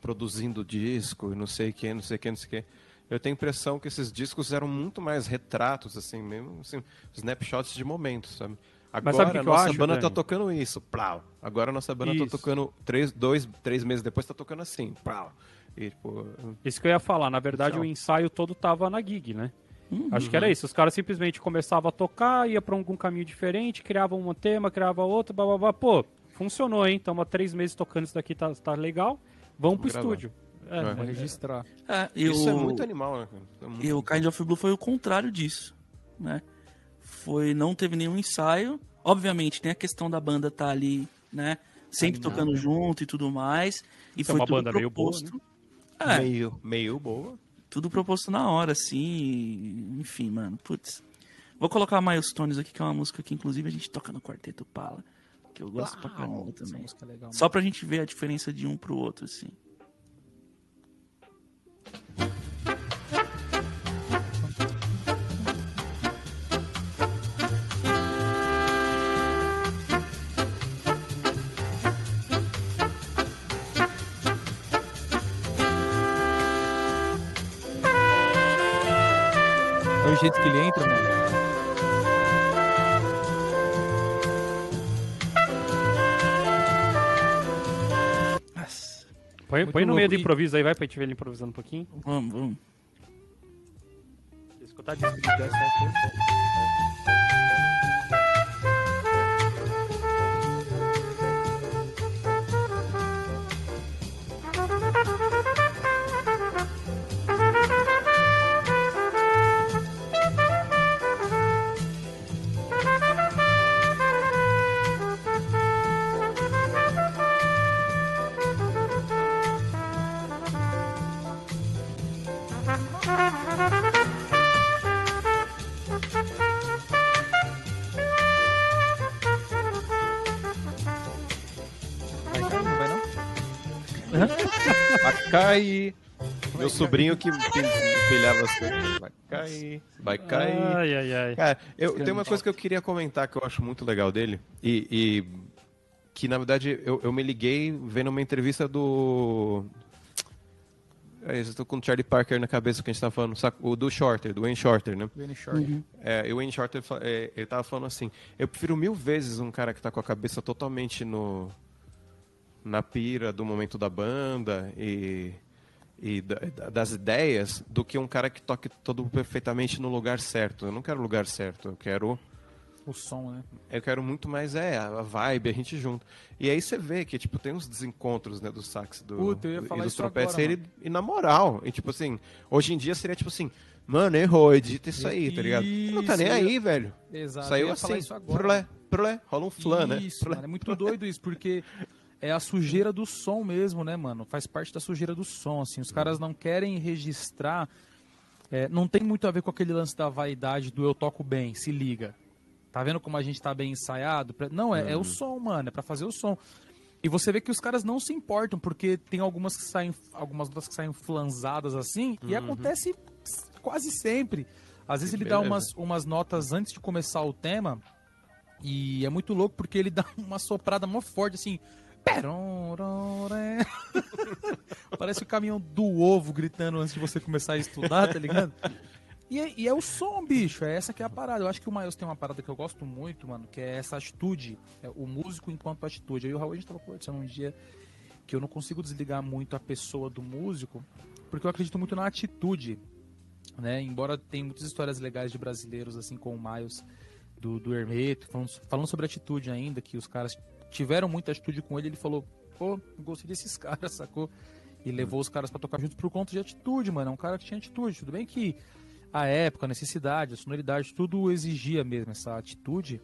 produzindo disco e não sei o que, não sei o que, não sei o que. Eu tenho a impressão que esses discos eram muito mais retratos, assim, mesmo, assim, snapshots de momentos, sabe? Agora sabe a nossa acho, banda Dani? tá tocando isso, plau. Agora a nossa banda Isso. tá tocando três, dois, três meses depois tá tocando assim, plau. E, tipo, Isso que eu ia falar. Na verdade, Tchau. o ensaio todo tava na gig, né? Acho que era isso. Os caras simplesmente começavam a tocar, ia pra algum caminho diferente, criavam um tema, criava outro, blá blá blá. Pô, funcionou, hein? Estamos há três meses tocando isso daqui, tá, tá legal. Vamos pro gravar. estúdio. É, É. Vou registrar. É, e isso é o- muito animal, né? É muito- E o Kind of Blue foi o contrário disso, né? Foi, não teve nenhum ensaio. Obviamente, tem a questão da banda tá ali, né? Sempre tocando junto e tudo mais. E Isso é foi uma tudo banda meio boa, proposto. É, Meio, meio boa. tudo proposto na hora, assim. Enfim, mano, putz. Vou colocar Milestones aqui, que é uma música que, inclusive, a gente toca no Quarteto Pala. Que eu gosto pra caramba Essa também. música é legal. Só pra gente ver a diferença de um pro outro, assim. Jeito que ele entra, mano. Nossa. Põe, põe no meio do improviso aí, vai, pra gente ver ele improvisando um pouquinho. Vamos, vamos. Escutar disco de jazz, cair. Meu sobrinho que pilhava as coisas. Vai cair, vai cair. Ai, ai, ai. Cara, eu, tem uma coisa que eu queria comentar que eu acho muito legal dele. E, e que, na verdade, eu, eu me liguei vendo uma entrevista do. É, eu tô com o Charlie Parker na cabeça que a gente tava falando, o do Shorter, do Wayne Shorter, né? Benny Short. É, e o Wayne Shorter, fa- é, ele tava falando assim, eu prefiro mil vezes um cara que tá com a cabeça totalmente no na pira do momento da banda e, e da- da- das ideias do que um cara que toque todo perfeitamente no lugar certo. Eu não quero o lugar certo, eu quero O som, né? eu quero muito mais é a vibe, a gente junto. E aí você vê que tipo tem uns desencontros, né, do sax do Puta, eu ia do- falar e dos isso trompetes ele, e na moral, e tipo assim, hoje em dia seria tipo assim, mano, errou, edita isso aí, tá ligado? Não tá nem Isso, aí, velho. Exato. eu Saiu assim, isso agora. prolé, prolé, rola um flan, né? Isso, Prolé. mano, é muito doido isso, porque é a sujeira do som mesmo, né, mano? Faz parte da sujeira do som, assim. Os caras não querem registrar. é, não tem muito a ver com aquele lance da vaidade do eu toco bem, se liga. Tá vendo como a gente tá bem ensaiado? Não, é, é Uhum. o som, mano, é pra fazer o som. E você vê que os caras não se importam, porque tem algumas que saem, algumas notas que saem flanzadas assim, e acontece quase sempre. Às vezes Uhum. Que ele dá beleza. umas, umas notas antes de começar o tema, e é muito louco porque ele dá uma soprada mó forte, assim. Parece o caminhão do ovo gritando antes de você começar a estudar, tá ligado? E é, e é o som, bicho. É essa que é a parada. Eu acho que o Miles tem uma parada que eu gosto muito, mano, que é essa atitude. É o músico enquanto atitude. Aí o Raul, a gente tava conversando um dia que eu não consigo desligar muito a pessoa do músico, porque eu acredito muito na atitude. Né? Embora tenha muitas histórias legais de brasileiros, assim, com o Miles, do, do Hermeto, falando, falando sobre atitude ainda, que os caras tiveram muita atitude com ele, ele falou, pô, gostei desses caras, sacou? E levou os caras pra tocar junto por conta de atitude, mano. É um cara que tinha atitude. Tudo bem que a época, a necessidade, a sonoridade, tudo exigia mesmo essa atitude.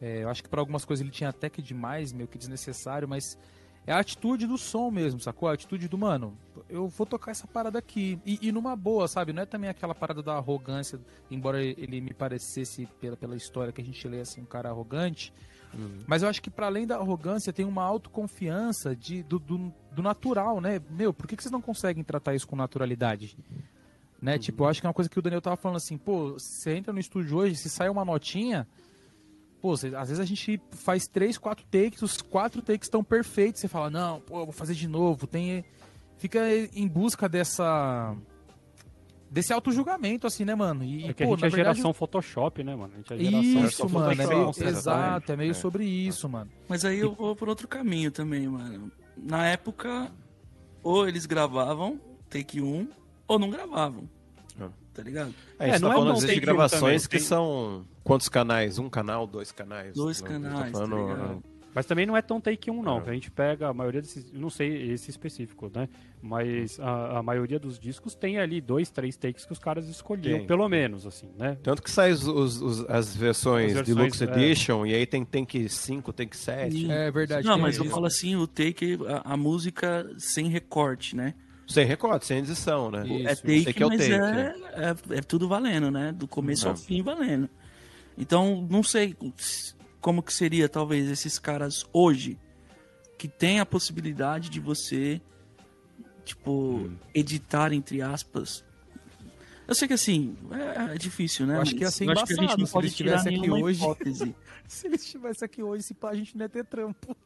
É, eu acho que para algumas coisas ele tinha até que demais, meio que desnecessário, mas é a atitude do som mesmo, sacou? A atitude do, mano, eu vou tocar essa parada aqui. E, e numa boa, sabe? Não é também aquela parada da arrogância, embora ele me parecesse, pela, pela história que a gente lê, assim, um cara arrogante. Mas eu acho que para além da arrogância tem uma autoconfiança de, do, do, do natural, né? Meu, por que, que vocês não conseguem tratar isso com naturalidade? Né? Tipo, eu acho que é uma coisa que o Daniel tava falando assim, pô, você entra no estúdio hoje, se sai uma notinha, pô, às vezes a gente faz três, quatro takes, os quatro takes estão perfeitos, você fala, não, pô, eu vou fazer de novo, tem... Fica em busca dessa desse auto-julgamento, assim, né, mano? E, é que pô, a gente é verdade... geração Photoshop, né, mano? A gente é geração isso, mano. É meio, exato, é meio é. sobre isso, mano. Mas aí eu vou por outro caminho também, mano. Na época, ou eles gravavam take 1, ou não gravavam. Ah. Tá ligado? É, é, não tá é falando de gravações que são quantos canais? Um canal, dois canais? Dois não, canais, tá falando, tá mas também não é tão take 1, não. É. A gente pega a maioria desses. Não sei esse específico, né? Mas a, a maioria dos discos tem ali dois, três takes que os caras escolhiam, tem. pelo menos, assim, né? Tanto que sai os, os, as versões, as versões Deluxe é. Edition, e aí tem take 5, take 7. É verdade. Não, mas eu falo assim, o take, a, a música sem recorte, né? Sem recorte, sem edição, né? Isso. É take, é mas take, é, né? é, é, tudo valendo, né? Do começo ao fim valendo. Então, não sei como que seria talvez esses caras hoje que tem a possibilidade de você tipo hum. editar entre aspas eu sei que assim é, é difícil né eu acho que embaçado, acho que a gente não pode tirar aqui hoje hipótese. se ele estivesse aqui hoje se pá, a gente não ia ter trampo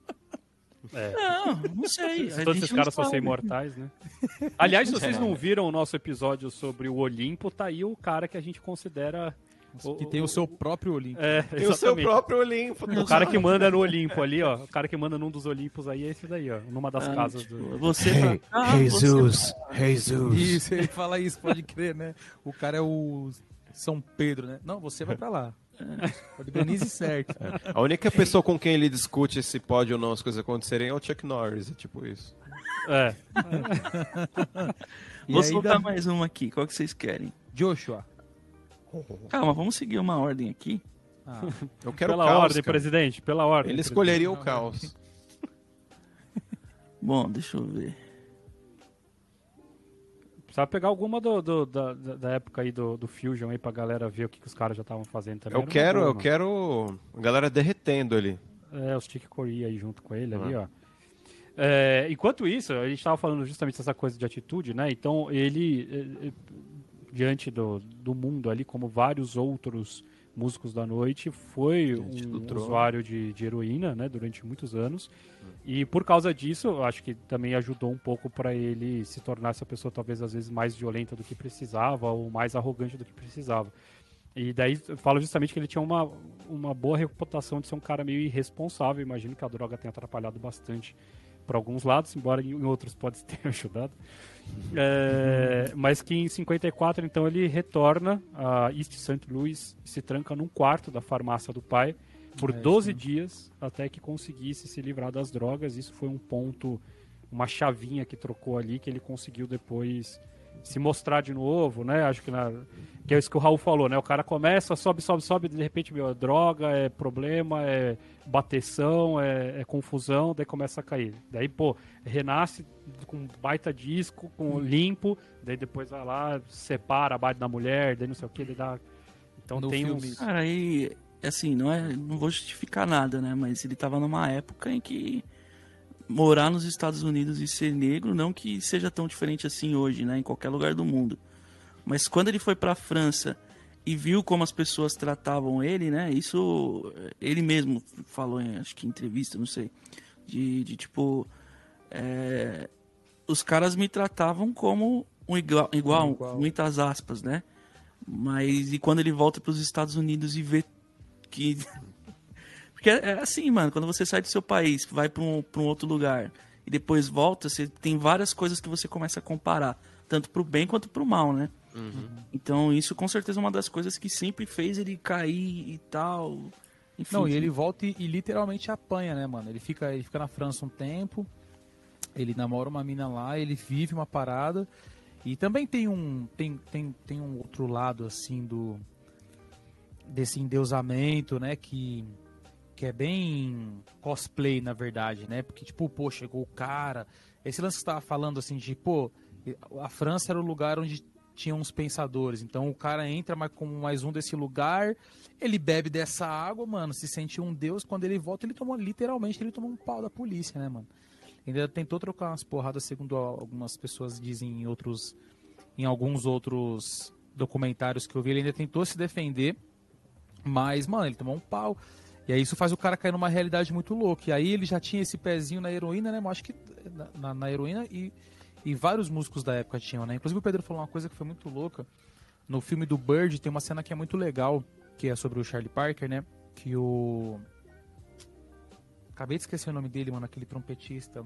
é. Não, não sei. Todos esses caras fossem imortais, né? Aliás, se vocês não viram o nosso episódio sobre o Olimpo, tá aí o cara que a gente considera que tem o seu próprio Olimpo. É, tem o seu próprio Olimpo. O cara que manda no Olimpo ali, ó. O cara que manda num dos Olimpos aí é esse daí, ó. Numa das ah, casas do. Você hey, ah, Jesus, você... Jesus. Isso, ele fala isso, pode crer, né? O cara é o São Pedro, né? Não, você vai pra lá. Organize certo. É. A única pessoa com quem ele discute se pode ou não as coisas acontecerem é o Chuck Norris, é tipo isso. É. Vou soltar mais uma aqui. Qual que vocês querem? Joshua. Calma, vamos seguir uma ordem aqui. Ah, eu quero pela caos, ordem, cara. presidente, pela ordem. Ele escolheria o caos. Bom, deixa eu ver. Precisava pegar alguma do, do da, da, época aí do, do Fusion aí pra galera ver o que, que os caras já estavam fazendo também. Eu quero, boa, eu quero a galera derretendo ali. É, os Chick Corea aí junto com ele ali, ó. É, enquanto isso, a gente estava falando justamente dessa coisa de atitude, né? Então ele é, é, diante do, do mundo ali, como vários outros músicos da noite, foi um usuário de, de, heroína, né, durante muitos anos. Hum. E por causa disso, acho que também ajudou um pouco para ele se tornar essa pessoa talvez às vezes mais violenta do que precisava ou mais arrogante do que precisava. E daí falo justamente que ele tinha uma, uma boa reputação de ser um cara meio irresponsável. Imagino que a droga tenha atrapalhado bastante para alguns lados, embora em outros pode ter ajudado. É, mas que em 54, então, ele retorna a East St. Louis e se tranca num quarto da farmácia do pai por é, 12 sim. dias até que conseguisse se livrar das drogas. Isso foi um ponto, uma chavinha que trocou ali, que ele conseguiu depois se mostrar de novo, né? Acho que, na, que é isso que o Raul falou, né? O cara começa, sobe, sobe, sobe, de repente, meu, é droga, é problema, é bateção, é, é, confusão, daí começa a cair. Daí, pô, renasce com baita disco, com limpo, daí depois vai lá, separa, bate na mulher, daí não sei o que, daí dá... Então no tem filme. uns... Cara, aí, assim, não, é, não vou justificar nada, né? Mas ele tava numa época em que morar nos Estados Unidos e ser negro, não que seja tão diferente assim hoje, né, em qualquer lugar do mundo. Mas quando ele foi para a França e viu como as pessoas tratavam ele, né, isso ele mesmo falou em, acho que em entrevista, não sei, de, de tipo, é, os caras me tratavam como um igual, igual, igual, muitas aspas, né? Mas e quando ele volta para os Estados Unidos e vê que porque é, é assim, mano, quando você sai do seu país, vai para um, pra um outro lugar e depois volta, você tem várias coisas que você começa a comparar, tanto pro bem quanto pro mal, né? Uhum. Então isso com certeza é uma das coisas que sempre fez ele cair e tal. Enfim, Não, e ele volta e, e, literalmente apanha, né, mano? Ele fica, ele fica na França um tempo, ele namora uma mina lá, ele vive uma parada. E também tem um, tem, tem, tem um outro lado, assim, do desse endeusamento, né, que que é bem cosplay, na verdade, né? Porque, tipo, pô, chegou o cara. Esse lance que você tava falando, assim, de, pô, a França era o lugar onde tinham uns pensadores. Então o cara entra mais como mais um desse lugar, ele bebe dessa água, mano, se sente um deus. Quando ele volta, ele tomou, literalmente, ele tomou um pau da polícia, né, mano? Ainda tentou trocar umas porradas, segundo algumas pessoas dizem em outros. Em alguns outros documentários que eu vi, ele ainda tentou se defender. Mas, mano, ele tomou um pau. E aí isso faz o cara cair numa realidade muito louca. E aí ele já tinha esse pezinho na heroína, né? Mas acho que na, na, na heroína e, e vários músicos da época tinham, né? Inclusive o Pedro falou uma coisa que foi muito louca. No filme do Bird tem uma cena que é muito legal, que é sobre o Charlie Parker, né? Que o. Acabei de esquecer o nome dele, mano, aquele trompetista.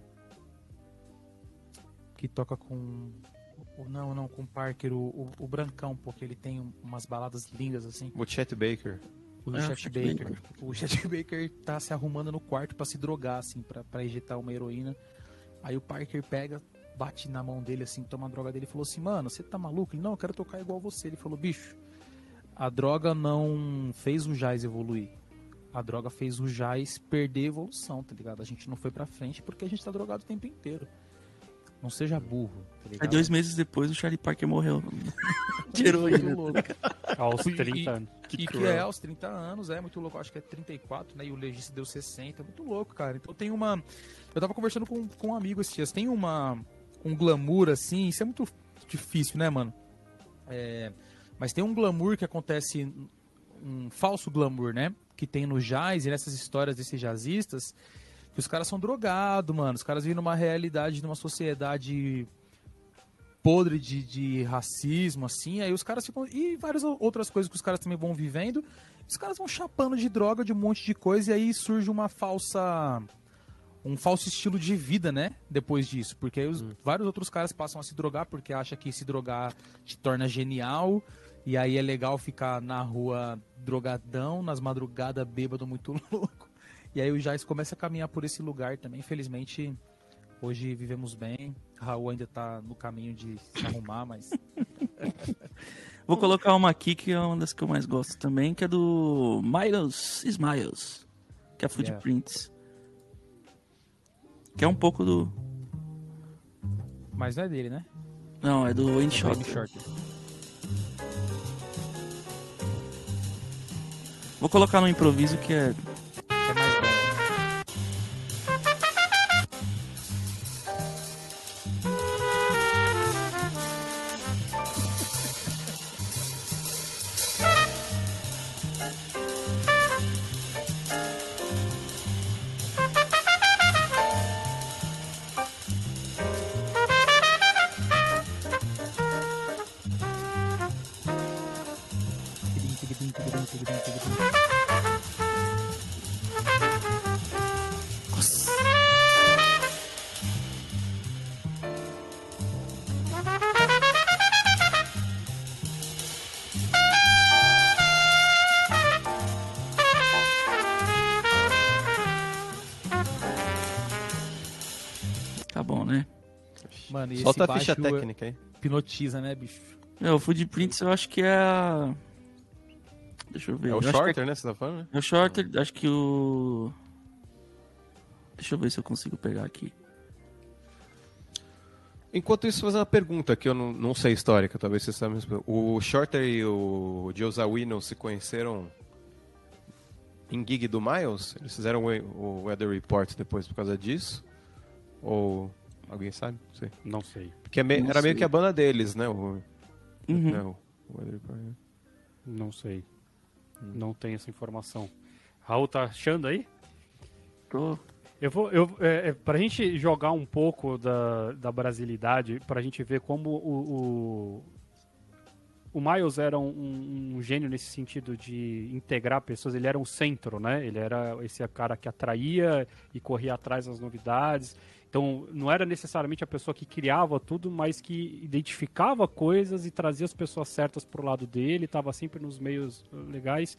Que toca com. Não, não, com Parker, o, o, o Brancão, porque ele tem umas baladas lindas assim. O Chet Baker. O É, Chet Baker. Baker. O Chet Baker tá se arrumando no quarto pra se drogar, assim, pra, pra injetar uma heroína. Aí o Parker pega, bate na mão dele, assim, toma a droga dele e falou assim: Mano, você tá maluco? Ele, não, eu quero tocar igual você. Ele falou: Bicho, a droga não fez o Jazz evoluir. A droga fez o Jazz perder evolução, tá ligado? A gente não foi pra frente porque a gente tá drogado o tempo inteiro. Não seja burro, tá Aí dois meses depois o Charlie Parker morreu. De heroína. Muito louco. Aos E- 30 anos. e que é aos 30 anos, é muito louco. Acho que é 34, né? E o legista deu 60. É muito louco, cara. Então tem uma. Eu tava conversando com, com um amigo esses dias. Tem uma. Um glamour, assim. Isso é muito difícil, né, mano? É, mas tem um glamour que acontece. Um falso glamour, né? Que tem no jazz e nessas histórias desses jazzistas. Os caras são drogados, mano. Os caras vivem numa realidade, numa sociedade podre de, de racismo, assim, aí os caras ficam. E várias outras coisas que os caras também vão vivendo. Os caras vão chapando de droga, de um monte de coisa, e aí surge uma falsa. Um falso estilo de vida, né? Depois disso. Porque aí os, vários outros caras passam a se drogar porque acha que se drogar te torna genial. E aí é legal ficar na rua drogadão, nas madrugadas bêbado muito louco. E aí o Jais começa a caminhar por esse lugar também. Infelizmente, hoje vivemos bem. Raul ainda tá no caminho de se arrumar, mas Vou colocar uma aqui que é uma das que eu mais gosto também, que é do Miles Smiles, que é a Footprints. Que é um pouco do. Mas não é dele, né? Não, é do Wayne Shorter. Shorter. Vou colocar no improviso. Que é Solta a ficha técnica aí. hipnotiza, né, bicho? É, o Footprints eu acho que é a. Deixa eu ver. É o eu que Shorter, né? Você tá falando, né? É o Shorter, acho que o. Deixa eu ver se eu consigo pegar aqui. Enquanto isso, fazer uma pergunta que eu não, não sei histórica, talvez você saiba. responder. O Shorter e o Joe Zawinul se conheceram em gig do Miles? Eles fizeram o, o Weather Report depois por causa disso? Ou alguém sabe? Não sei. Não sei. Porque é me- Não era meio sei. que a banda deles, né? O, Uhum. o Weather Report. né? Não sei. Não tem essa informação. Raul tá achando aí? Tô. Eu vou, eu, é, é, pra gente jogar um pouco da, da brasilidade, pra gente ver como o, o, o Miles era um, um gênio nesse sentido de integrar pessoas, ele era um centro, né? Ele era esse cara que atraía e corria atrás das novidades. Então, não era necessariamente a pessoa que criava tudo, mas que identificava coisas e trazia as pessoas certas pro lado dele, estava sempre nos meios uh, legais.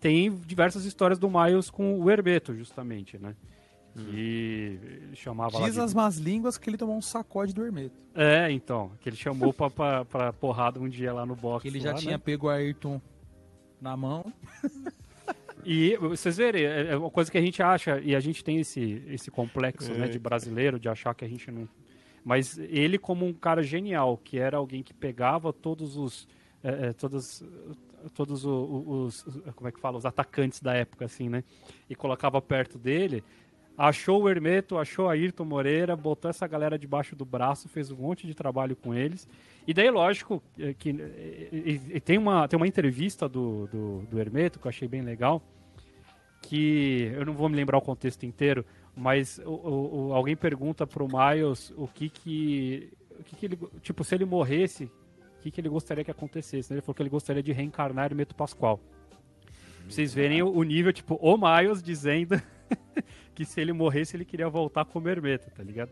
Tem diversas histórias do Miles com o Hermeto, justamente, né? Que ele chamava lá Diz de- as más línguas que ele tomou um sacode do Hermeto. É, então, que ele chamou pra, pra, pra porrada um dia lá no box. Que ele já lá, tinha né? pego o Ayrton na mão. E vocês verem, é é uma coisa que a gente acha, e a gente tem esse, esse complexo né, de brasileiro, de achar que a gente não. Mas ele, como um cara genial, que era alguém que pegava todos os. é, é, todos os, os- Como é que fala? Os atacantes da época, assim, né? E colocava perto dele. Achou o Hermeto, achou a Ayrton Moreira, botou essa galera debaixo do braço, fez um monte de trabalho com eles. E daí, lógico, é, que é, é, é, tem, uma, tem uma entrevista do, do, do Hermeto que eu achei bem legal, que eu não vou me lembrar o contexto inteiro, mas o, o, alguém pergunta pro Miles o que que, o que, que ele, tipo, se ele morresse, o que, que ele gostaria que acontecesse. Né? Ele falou que ele gostaria de reencarnar Hermeto Pascoal. Pra vocês verem o, nível, tipo, o Miles dizendo que se ele morresse ele queria voltar como Hermeto, tá ligado?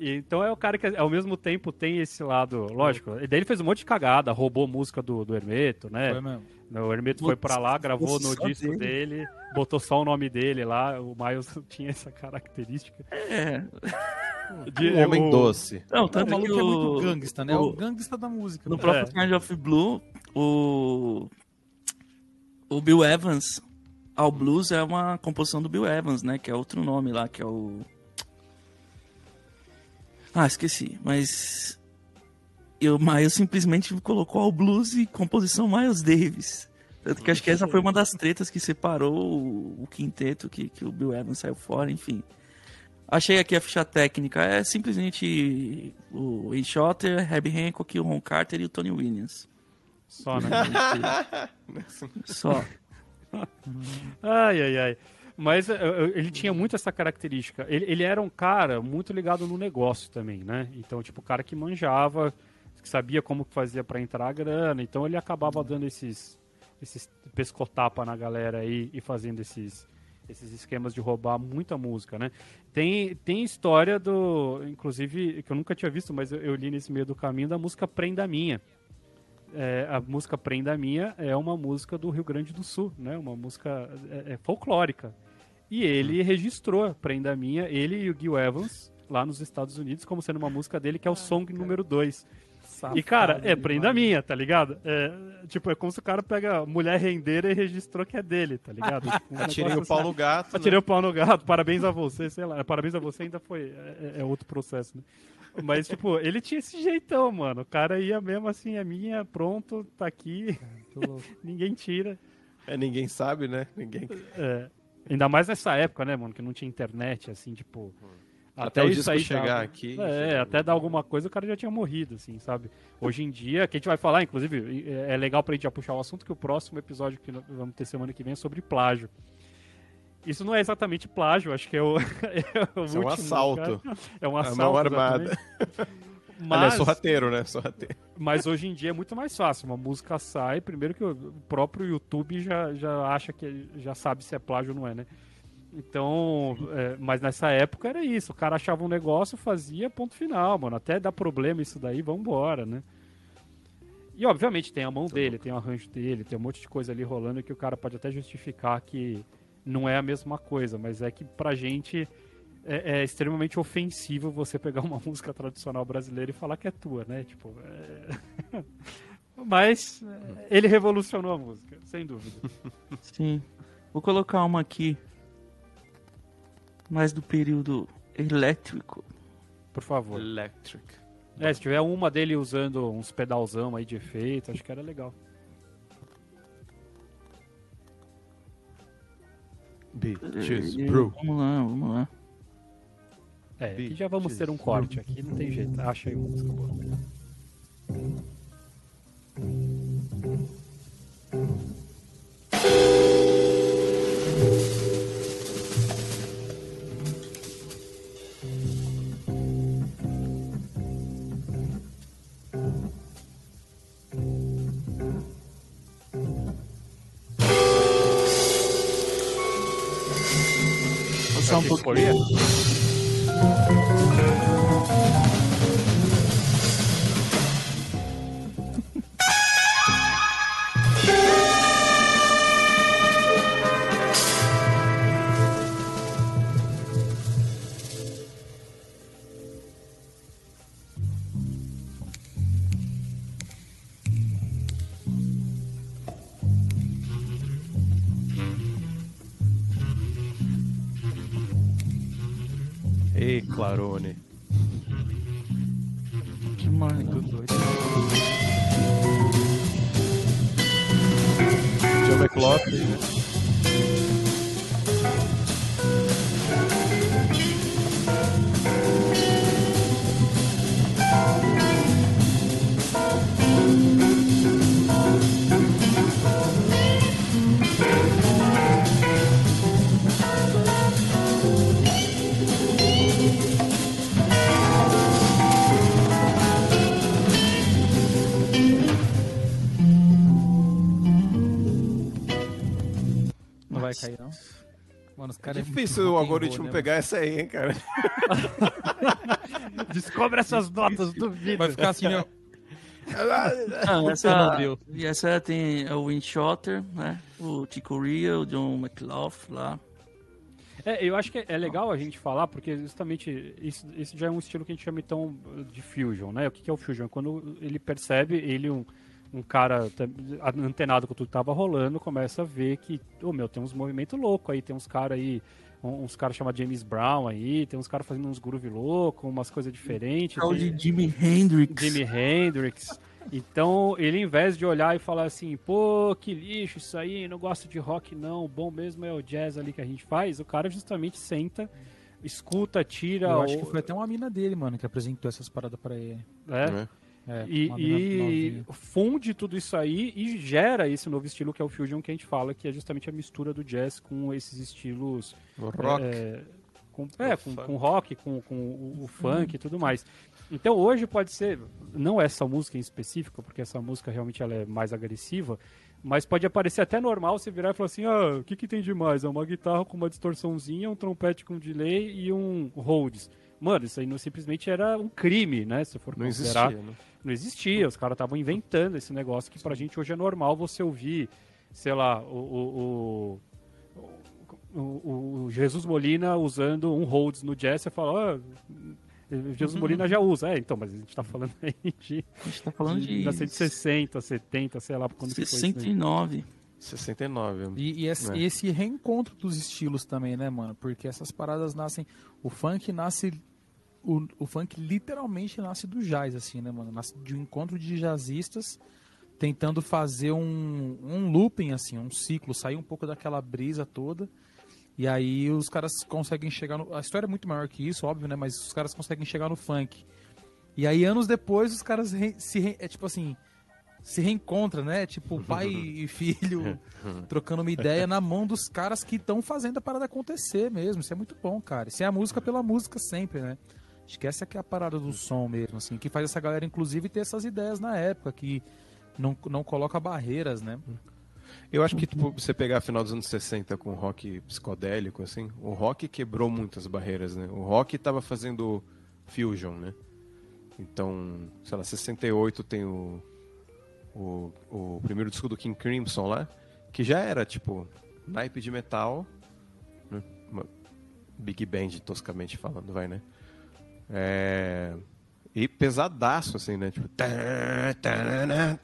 Então é o cara que ao mesmo tempo tem esse lado, lógico. E daí ele fez um monte de cagada, roubou música do, do Hermeto, né? Foi mesmo. O Hermeto foi para lá, gravou no disco dele. dele. botou só o nome dele lá. O Miles tinha essa característica. É. De, um homem o... doce. Não, tanto é, que o... é muito gangsta, né? O, o gangsta da música. No né? próprio é. Kind of Blue, o o Bill Evans, All Blues é uma composição do Bill Evans, né? Que é outro nome lá, que é o ah, esqueci. Mas eu, Miles simplesmente colocou o blues e composição Miles Davis. Tanto que acho que essa foi uma das tretas que separou o, o quinteto, que, que o Bill Evans saiu fora, enfim. Achei aqui a ficha técnica. É simplesmente o Wayne Shotter, Herbie Hancock, o Ron Carter e o Tony Williams. Só, né? Só. ai, ai, ai. Mas eh, eh, ele tinha muito essa característica. Ele, ele era um cara muito ligado no negócio também, né? Então, tipo, o cara que manjava, que sabia como fazia para entrar a grana. Então, ele acabava dando esses, esses pescotapa na galera aí e fazendo esses, esses esquemas de roubar muita música, né? Tem, tem história do, inclusive, que eu nunca tinha visto, mas eu, eu li nesse meio do caminho, da música Prenda Minha. É, a música Prenda Minha é uma música do Rio Grande do Sul, né? Uma música é, é folclórica. E ele hum. registrou Prenda Minha, ele e o Gil Evans, lá nos Estados Unidos, como sendo uma música dele, que é o song número 2. E, cara, é prenda minha, tá ligado? É, tipo, é como se o cara pega mulher rendeira e registrou que é dele, tá ligado? Um Atirei o pau assim. no gato. Atirei né? o pau no gato, parabéns a você, sei lá. Parabéns a você ainda foi. É, é, outro processo, né? Mas, tipo, ele tinha esse jeitão, mano. O cara ia mesmo assim, é minha, pronto, tá aqui. ninguém tira. É, ninguém sabe, né? Ninguém. É. Ainda mais nessa época, né, mano, que não tinha internet, assim, tipo. Até, até o disco chegar aqui. É, até dar alguma coisa o cara já tinha morrido, assim, sabe? Hoje em dia, que a gente vai falar, inclusive, é legal pra gente já puxar o assunto, que o próximo episódio que vamos ter semana que vem é sobre plágio. Isso não é exatamente plágio, acho que é o. é, o Isso último, é um assalto. Cara. É um assalto. É uma armada. Mas, Aliás, sorrateiro, né? Sorrateiro. Mas hoje em dia é muito mais fácil. Uma música sai, primeiro que o próprio YouTube já, já acha que já sabe se é plágio ou não é, né? Então, é, mas nessa época era isso. O cara achava um negócio, fazia, ponto final, mano. Até dá problema isso daí, vambora, né? E obviamente tem a mão dele, tem o arranjo dele, tem um monte de coisa ali rolando que o cara pode até justificar que não é a mesma coisa, mas é que pra gente é, é, extremamente ofensivo você pegar uma música tradicional brasileira e falar que é tua, né? Tipo, é... mas é, ele revolucionou a música, sem dúvida. Sim. Vou colocar uma aqui, mais do período elétrico. Por favor. Electric. É, se tiver uma dele usando uns pedalzão aí de efeito, acho que era legal. Bitches, bro. Vamos lá, vamos lá. É, aqui já vamos ter um corte aqui, não tem jeito. Acha aí uma música Caras é difícil o algoritmo né, pegar essa aí, hein, cara. Descobre essas notas do vídeo. Vai ficar assim, ó. Não, essa, e essa tem o Windshotter, né? O Tico Ria, o John McLaughlin lá. É, eu acho que é legal a gente falar, porque justamente isso, isso já é um estilo que a gente chama então de fusion, né? O que é o fusion? Quando ele percebe, ele um, um cara antenado com tudo que tava rolando, começa a ver que, oh meu, tem uns movimentos loucos aí, tem uns caras aí, uns caras chamados James Brown aí, tem uns caras fazendo uns groove louco, umas coisas diferentes. É o de Jimi Hendrix. Jimi Hendrix. Então, ele, em vez de olhar e falar assim, pô, que lixo isso aí, não gosto de rock não, bom mesmo é o jazz ali que a gente faz, o cara justamente senta, escuta, tira. Eu acho que foi até uma mina dele, mano, que apresentou essas paradas para ele. É. é. É, e, e funde tudo isso aí e gera esse novo estilo que é o fusion que a gente fala, que é justamente a mistura do jazz com esses estilos rock. É, com, é, com, com, rock, com, com o, o funk e tudo mais. Então hoje pode ser, não essa música em específico, porque essa música realmente ela é mais agressiva, mas pode aparecer até normal você virar e falar assim, ah, o que, que tem de mais? É uma guitarra com uma distorçãozinha, um trompete com delay e um Rhodes. Mano, isso aí não, simplesmente era um crime, né? Se for não considerar. Existia, né? Não existia, os caras estavam inventando esse negócio que pra gente hoje é normal você ouvir, sei lá, o, o, o, o Jesus Molina usando um Rhodes no jazz, você fala, ah, Jesus uhum. Molina já usa, é, então, mas a gente tá falando aí de. A gente tá falando de. de 160, 70, sei lá quando 69. Foi 69. E, e, esse, é. e, esse, reencontro dos estilos também, né, mano? Porque essas paradas nascem. O funk nasce. O, o funk literalmente nasce do jazz, assim, né, mano? Nasce de um encontro de jazzistas tentando fazer um, um looping, assim, um ciclo, sair um pouco daquela brisa toda e aí os caras conseguem chegar no. A história é muito maior que isso, óbvio, né? Mas os caras conseguem chegar no funk. E aí, anos depois, os caras re... se. Re... É tipo assim. Se reencontram, né? Tipo, pai e filho trocando uma ideia na mão dos caras que estão fazendo a parada acontecer mesmo. Isso é muito bom, cara. Isso é a música pela música sempre, né? Esquece que é a parada do som mesmo, assim, que faz essa galera, inclusive, ter essas ideias na época, que não, não coloca barreiras, né? Eu acho que tipo, você pegar final dos anos 60 com o rock psicodélico, assim, o rock quebrou muitas barreiras, né? O rock estava fazendo fusion, né? Então, sei lá, 68 tem o, o, o primeiro disco do King Crimson lá, que já era, tipo, naipe de metal, né? Big band, toscamente falando, vai, né? É... E pesadaço, assim, né? Tipo. Tá,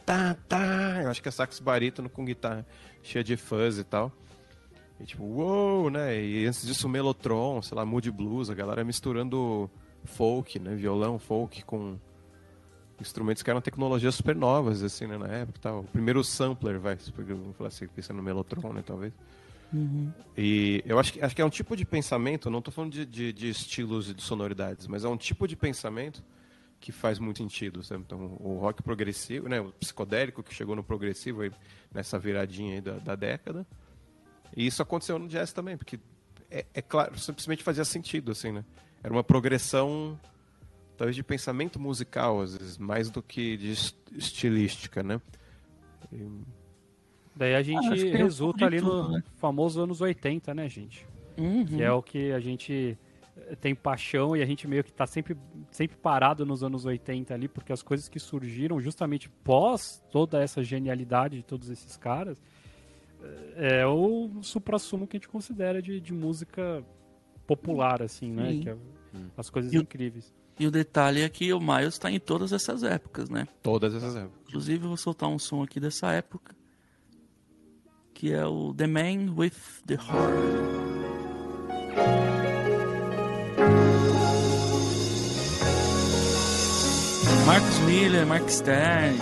tá, tá, Eu acho que é sax barítono com guitarra cheia de fuzz e tal. E tipo, uou, wow, né? E antes disso, Melotron, sei lá, Mood Blues, a galera misturando folk, né? Violão, folk com instrumentos que eram tecnologias super novas, assim, né? Na época tal. O primeiro sampler, vai, vamos falar assim, pensando no Melotron, né? Talvez. Uhum. E eu acho que, acho que é um tipo de pensamento, não estou falando de, de, de estilos e de sonoridades, mas é um tipo de pensamento que faz muito sentido. Sabe? Então, o rock progressivo, né, o psicodélico que chegou no progressivo aí, nessa viradinha da, da década. E isso aconteceu no jazz também, porque é, é, claro, simplesmente fazia sentido, assim, né? Era uma progressão, talvez, de pensamento musical, às vezes, mais do que de estilística, né? E... Daí a gente ah, resulta ali no né? famoso anos 80, né, gente? Uhum. Que é o que a gente tem paixão e a gente meio que tá sempre, sempre parado nos anos 80 ali, porque as coisas que surgiram justamente pós toda essa genialidade de todos esses caras é, é o supra-sumo que a gente considera de, de música popular, assim, né? Que é as coisas e incríveis. E o detalhe é que o Miles está em todas essas épocas, né? Todas essas épocas. Inclusive, eu vou soltar um som aqui dessa época, que é o The Man with the Heart. Marcos Miller, Mark Stern.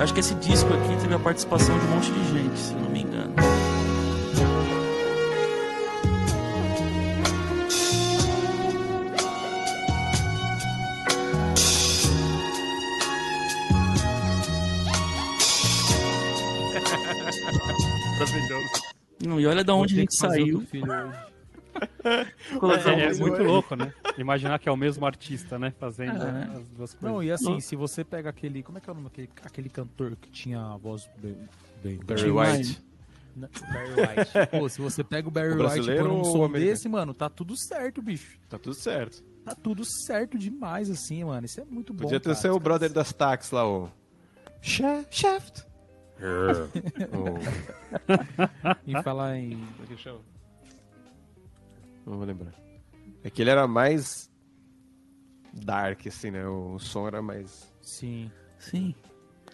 Acho que esse disco aqui teve a participação de um monte de gente, se não me engano. Maravilhoso. Não, e olha de onde a gente saiu. É, é, muito louco, né? Imaginar que é o mesmo artista, né? Fazendo é. as duas coisas. Não, e assim, se você pega aquele. Como é que é o nome daquele aquele cantor que tinha a voz bem. bem Barry White. Barry White. Pô, se você pega o Barry O White e põe um som desse, mano, tá tudo certo, bicho. Tá tudo certo. Tá tudo certo demais, assim, mano. Isso é muito bom. Podia ter cara. sido o brother das táxis lá, o. Shaft. Shaft. o... Em falar em. Como é que chama? Não vou lembrar. É que ele era mais dark, assim, né? O som era mais. Sim. Sim.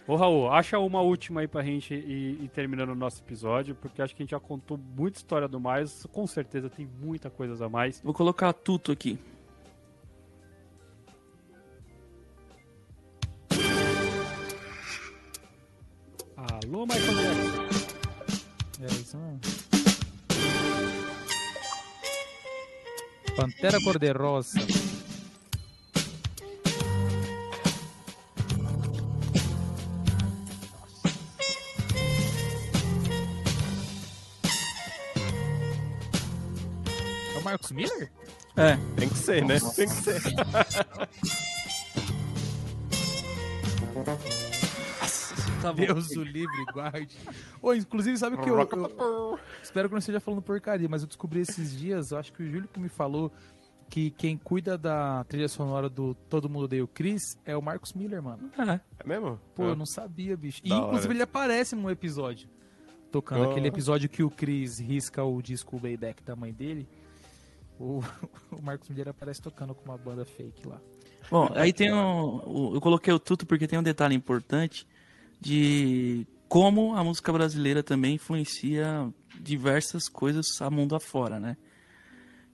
Ô Raul, acha uma última aí pra gente ir, ir terminando o nosso episódio, porque acho que a gente já contou muita história do mais, com certeza tem muita coisa a mais. Vou colocar tudo aqui. Alô, Michael Jackson. É isso mesmo. Pantera Cor-de-Rosa. É o Marcos Miller? É, Tem que ser, né? Tem que ser. tá bom. Deus o livre, guarde. Ô, inclusive, sabe o que eu, eu- Espero que não esteja falando porcaria, mas eu descobri esses dias, eu acho que o Júlio que me falou que quem cuida da trilha sonora do Todo Mundo Odeia o Chris é o Marcos Miller, mano. É. É mesmo? Pô, Ah. eu não sabia, bicho. E inclusive hora. ele aparece num episódio. Tocando Oh. aquele episódio que o Chris risca o disco Bayback da mãe dele. O, o Marcos Miller aparece tocando com uma banda fake lá. Bom, aí tem um, eu coloquei o tudo porque tem um detalhe importante de como a música brasileira também influencia diversas coisas a mundo afora, né?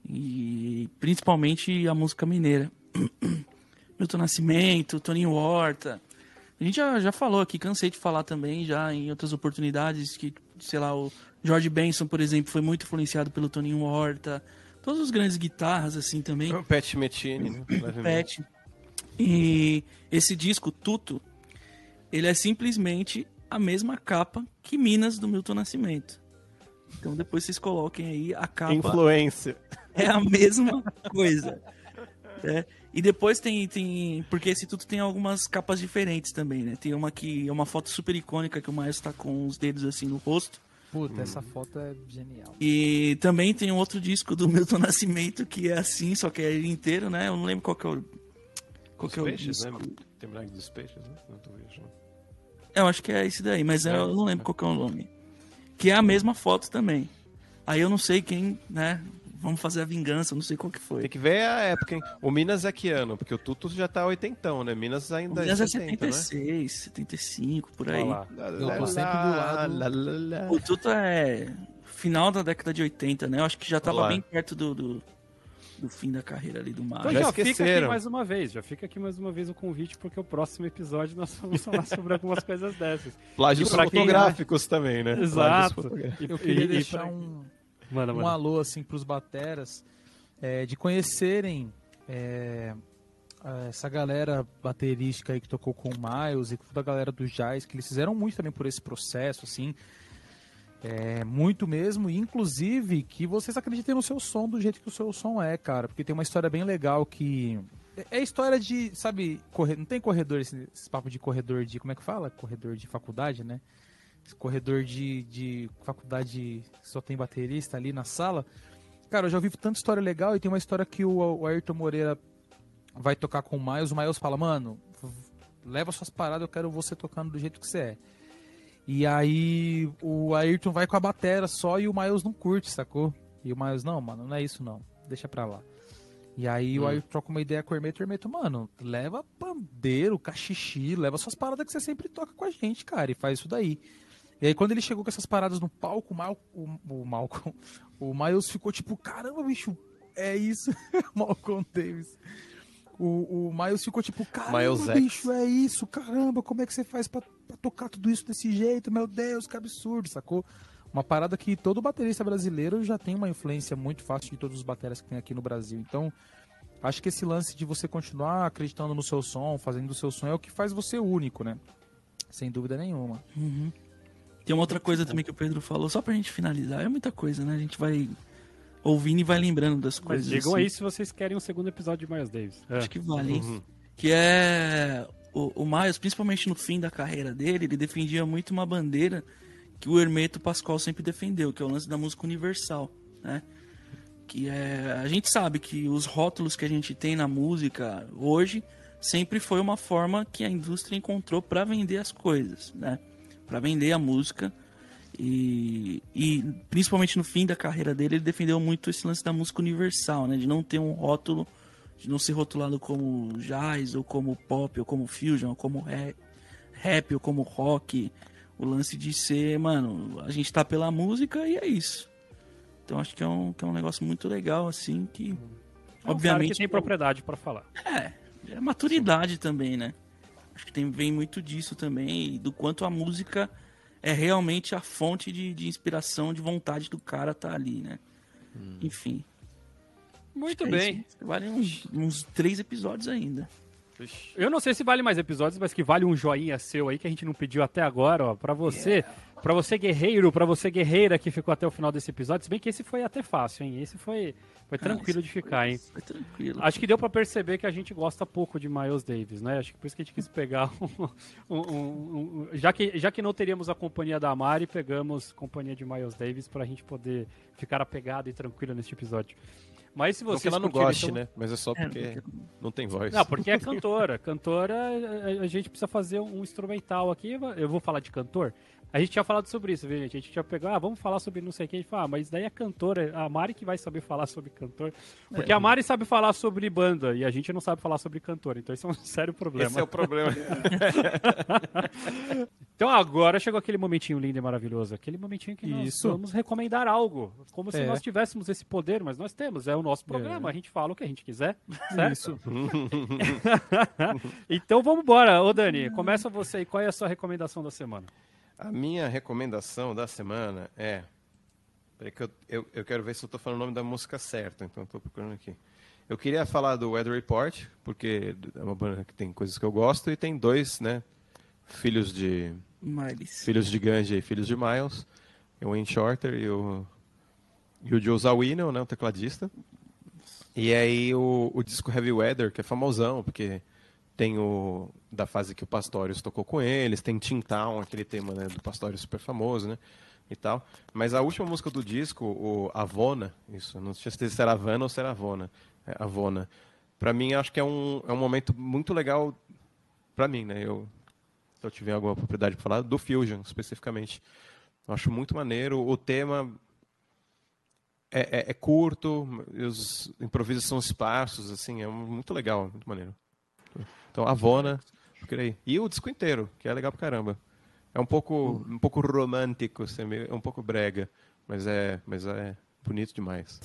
E principalmente a música mineira. Milton Nascimento, Toninho Horta. A gente já, já falou aqui, cansei de falar também já em outras oportunidades que, sei lá, o George Benson, por exemplo, foi muito influenciado pelo Toninho Horta. Todos os grandes guitarras, assim, também. O Pat Metini, né? Pet. E esse disco, Tuto, ele é simplesmente a mesma capa que Minas do Milton Nascimento. Então depois vocês coloquem aí a capa. Influência. É a mesma coisa. É. E depois tem, tem. Porque esse tudo tem algumas capas diferentes também, né? Tem uma que é uma foto super icônica que o Maestro tá com os dedos assim no rosto. Puta, essa foto é genial. E também tem um outro disco do Milton Nascimento que é assim, só que é ele inteiro, né? Eu não lembro qual que é o. Qual Os que é o peixes, disco. né? Tem Black dos peixes, né? Não tô viajando. Eu acho que é esse daí, mas É. eu não lembro qual que é o nome. Que é a mesma foto também. Aí eu não sei quem, né? Vamos fazer a vingança, não sei qual que foi. Tem que ver a época, hein? O Minas é que ano? Porque o Tuto já tá oitentão, né? Minas O ainda Minas é 70, né? 76, 75, por aí. Lá. Eu tô sempre do lado- Lá, lá, lá. O Tuto é final da década de 80, né? Eu acho que já tava bem perto do, do, do fim da carreira ali do Então Mário. Já já, fica aqui mais uma vez, já fica aqui mais uma vez o convite, porque o próximo episódio nós vamos falar sobre algumas coisas dessas. Plágios E pra quem fotográficos também, né? Exato. fotográficos. E- Eu queria e- e deixar pra- um, Manda, um manda. alô assim pros bateras é, de conhecerem é, essa galera baterística aí que tocou com o Miles e com toda a galera do Jazz, que eles fizeram muito também por esse processo, assim. É, muito mesmo, inclusive que vocês acreditem no seu som do jeito que o seu som é, cara, porque tem uma história bem legal que. É é história de, sabe, corre... não tem corredor, esse, esse papo de corredor de. Como é que fala? Corredor de faculdade, né? Esse corredor de, de faculdade só tem baterista ali na sala. Cara, eu já ouvi tanta história legal e tem uma história que o, o Ayrton Moreira vai tocar com o Miles. O Miles fala, mano, leva suas paradas, eu quero você tocando do jeito que você é. E aí o Ayrton vai com a batera só e o Miles não curte, sacou? E o Miles, não, mano, não é isso não. Deixa pra lá. E aí o Ayrton troca uma ideia com o Hermeto, o Hermeto, mano, leva pandeiro, cachixi, leva suas paradas que você sempre toca com a gente, cara, e faz isso daí. E aí quando ele chegou com essas paradas no palco, o, Mal, o, o Malcolm, o Miles ficou tipo, caramba, bicho, é isso, Malcolm Davis. O, o Miles ficou tipo, caramba, Miles X. bicho, é isso, caramba, como é que você faz pra, pra tocar tudo isso desse jeito? Meu Deus, que absurdo, sacou? Uma parada que todo baterista brasileiro já tem uma influência muito fácil de todos os bateras que tem aqui no Brasil. Então, acho que esse lance de você continuar acreditando no seu som, fazendo o seu som, é o que faz você único, né? Sem dúvida nenhuma. Uhum. Tem uma outra coisa também que o Pedro falou, só pra gente finalizar, é muita coisa, né? A gente vai ouvindo e vai lembrando das Mas coisas. digam assim. aí se vocês querem um segundo episódio de Miles Davis. É. Acho que vale, hein? Uhum. Que é o, o Miles, principalmente no fim da carreira dele, ele defendia muito uma bandeira que o Hermeto Pascoal sempre defendeu, que é o lance da música universal, né? Que é, a gente sabe que os rótulos que a gente tem na música hoje sempre foi uma forma que a indústria encontrou para vender as coisas, né? Para vender a música. E, e principalmente no fim da carreira dele, ele defendeu muito esse lance da música universal, né? De não ter um rótulo, de não ser rotulado como jazz, ou como pop, ou como fusion, ou como rap, rap ou como rock. O lance de ser, mano, a gente tá pela música e é isso. Então acho que é um, que é um negócio muito legal, assim, que. É um obviamente. que tem propriedade para falar. É, é maturidade Sim. também, né? Acho que tem, vem muito disso também, do quanto a música é realmente a fonte de, de inspiração, de vontade do cara tá ali, né? Hum. Enfim. Muito é bem. Isso. Vale uns, uns três episódios ainda. Eu não sei se vale mais episódios, mas que vale um joinha seu aí que a gente não pediu até agora, ó, para você. Yeah. Para você guerreiro, para você guerreira que ficou até o final desse episódio, se bem que esse foi até fácil, hein? Esse foi foi ah, tranquilo de ficar, foi, hein? Foi tranquilo. Acho que deu para perceber que a gente gosta pouco de Miles Davis, né? Acho que por isso que a gente quis pegar um, um, um, um já que já que não teríamos a companhia da Mari, pegamos companhia de Miles Davis para a gente poder ficar apegado e tranquilo neste episódio. Mas se você. Porque ela não goste, então... né? Mas é só é, porque, é, porque não tem voz. Não, porque é cantora. cantora, a gente precisa fazer um instrumental aqui. Eu vou falar de cantor. A gente tinha falado sobre isso, viu, gente? A gente tinha pegado, ah, vamos falar sobre não sei quem. Ah, mas daí a cantora, a Mari que vai saber falar sobre cantor. Porque é. a Mari sabe falar sobre banda e a gente não sabe falar sobre cantor. Então isso é um sério problema. Esse é o problema. então agora chegou aquele momentinho lindo e maravilhoso. Aquele momentinho que nós isso. vamos recomendar algo. Como se é. nós tivéssemos esse poder, mas nós temos. É o nosso programa. É. A gente fala o que a gente quiser. Certo? Isso. então vamos embora. Ô Dani, começa você aí. Qual é a sua recomendação da semana? A minha recomendação da semana é. Peraí que eu, eu, eu quero ver se eu estou falando o nome da música certo, então estou procurando aqui. Eu queria falar do Weather Report, porque é uma banda que tem coisas que eu gosto, e tem dois, né? Filhos de. Miles. Filhos de Ganja e filhos de Miles. O Wayne Shorter e o. E o Joe Zawinul, né? O tecladista. E aí o, o disco Heavy Weather, que é famosão, porque tem o da fase que o Pastorius tocou com eles, tem Tintown, aquele tema né, do Pastorius super famoso, né? E tal. Mas a última música do disco, o Avona, isso, não sei se era Havana ou se era Avona, é, Avona. Para mim, acho que é um, é um momento muito legal para mim, né? Eu, se eu tiver alguma propriedade para falar, do Fusion, especificamente. Eu acho muito maneiro. O tema é, é, é curto, os improvisos são esparsos, assim, é muito legal, muito maneiro. Então, Avona, aí. E o disco inteiro, que é legal pra caramba. É um pouco, um pouco romântico, assim, é um pouco brega, mas é, mas é bonito demais.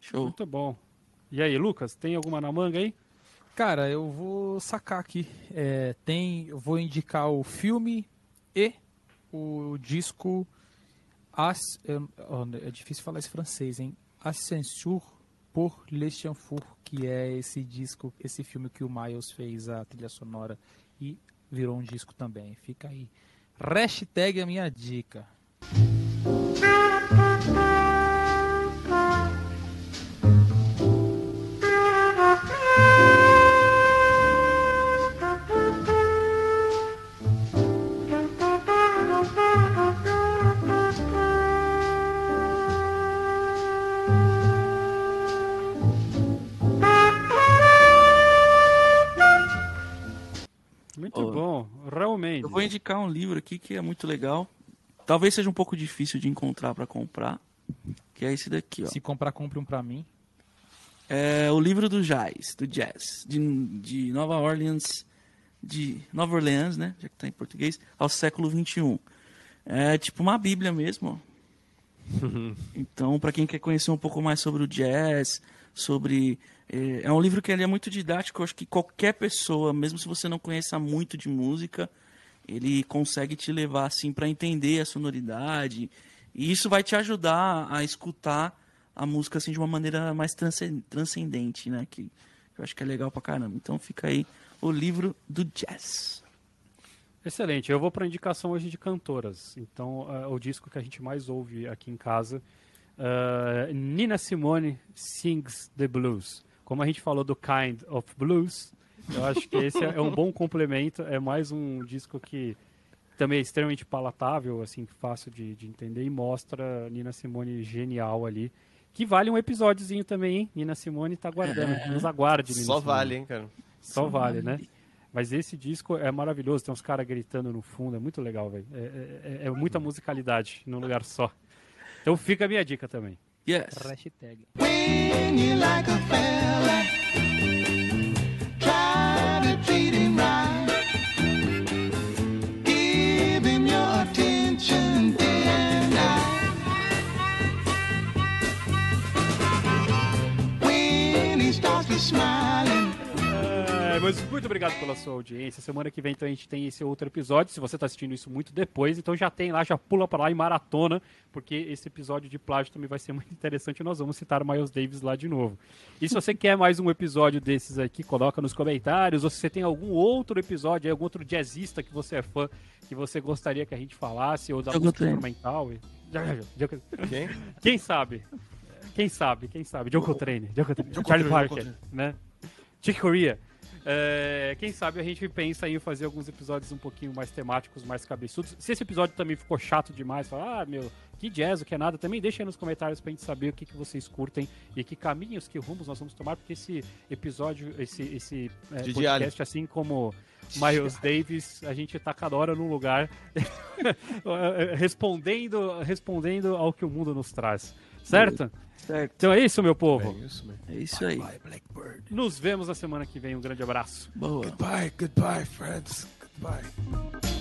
Show. Muito bom. E aí, Lucas, tem alguma na manga aí? Cara, eu vou sacar aqui. É, tem, eu vou indicar o filme e o disco As, é, é difícil falar esse francês, hein? Ascensur por Le Chanfour, que é esse disco, esse filme que o Miles fez a trilha sonora e virou um disco também. Fica aí. Hashtag a minha dica. Eu vou indicar um livro aqui que é muito legal. Talvez seja um pouco difícil de encontrar para comprar. Que é esse daqui, ó. Se comprar, compre um para mim. É o livro do jazz, do jazz, de, de Nova Orleans, de Nova Orleans, né? Já que tá em português, ao século 21. É tipo uma bíblia mesmo. então, para quem quer conhecer um pouco mais sobre o jazz, sobre é, é, um livro que ele é muito didático. Eu acho que qualquer pessoa, mesmo se você não conheça muito de música, ele consegue te levar assim para entender a sonoridade. E isso vai te ajudar a escutar a música assim de uma maneira mais transcendente, né? Que eu acho que é legal pra caramba. Então fica aí o livro do jazz. Excelente. Eu vou para indicação hoje de cantoras. Então, uh, o disco que a gente mais ouve aqui em casa, uh, Nina Simone Sings the Blues. Como a gente falou do Kind of Blues, eu acho que esse é um bom complemento. É mais um disco que também é extremamente palatável, assim, fácil de, de entender e mostra Nina Simone genial ali. Que vale um episódiozinho também, hein? Nina Simone tá aguardando. É. Nos aguarde, Nina Só Simone. vale, hein, cara? Só, Só vale, vale, né? Mas esse disco é maravilhoso, tem uns caras gritando no fundo, é muito legal, velho. É, é, é, muita musicalidade num lugar só. Então fica a minha dica também. Yes. Hashtag. Mas muito obrigado pela sua audiência. Semana que vem então a gente tem esse outro episódio. Se você está assistindo isso muito depois, então já tem lá, já pula para lá e maratona, porque esse episódio de plágio também vai ser muito interessante. Nós vamos citar o Miles Davis lá de novo. E se você quer mais um episódio desses aqui, coloca nos comentários. Ou se você tem algum outro episódio, algum outro jazzista que você é fã, que você gostaria que a gente falasse, ou da Eu música instrumental. Quem? Quem sabe? Quem sabe? Quem sabe? John Coltrane, John Coltrane, Charlie Parker, né? Chick Corea. É, quem sabe a gente pensa em fazer alguns episódios um pouquinho mais temáticos, mais cabeçudos. Se esse episódio também ficou chato demais, falar, ah, meu, que jazz, o que é nada, também deixa aí nos comentários pra gente saber o que, que vocês curtem e que caminhos, que rumos nós vamos tomar, porque esse episódio, esse, esse é, podcast, assim como Miles Davis, a gente tá cada hora num lugar respondendo, respondendo ao que o mundo nos traz. Certo? Certo. Então é isso, meu povo. É isso, é isso aí. Nos vemos na semana que vem. Um grande abraço. Boa. Goodbye, goodbye, friends. Goodbye.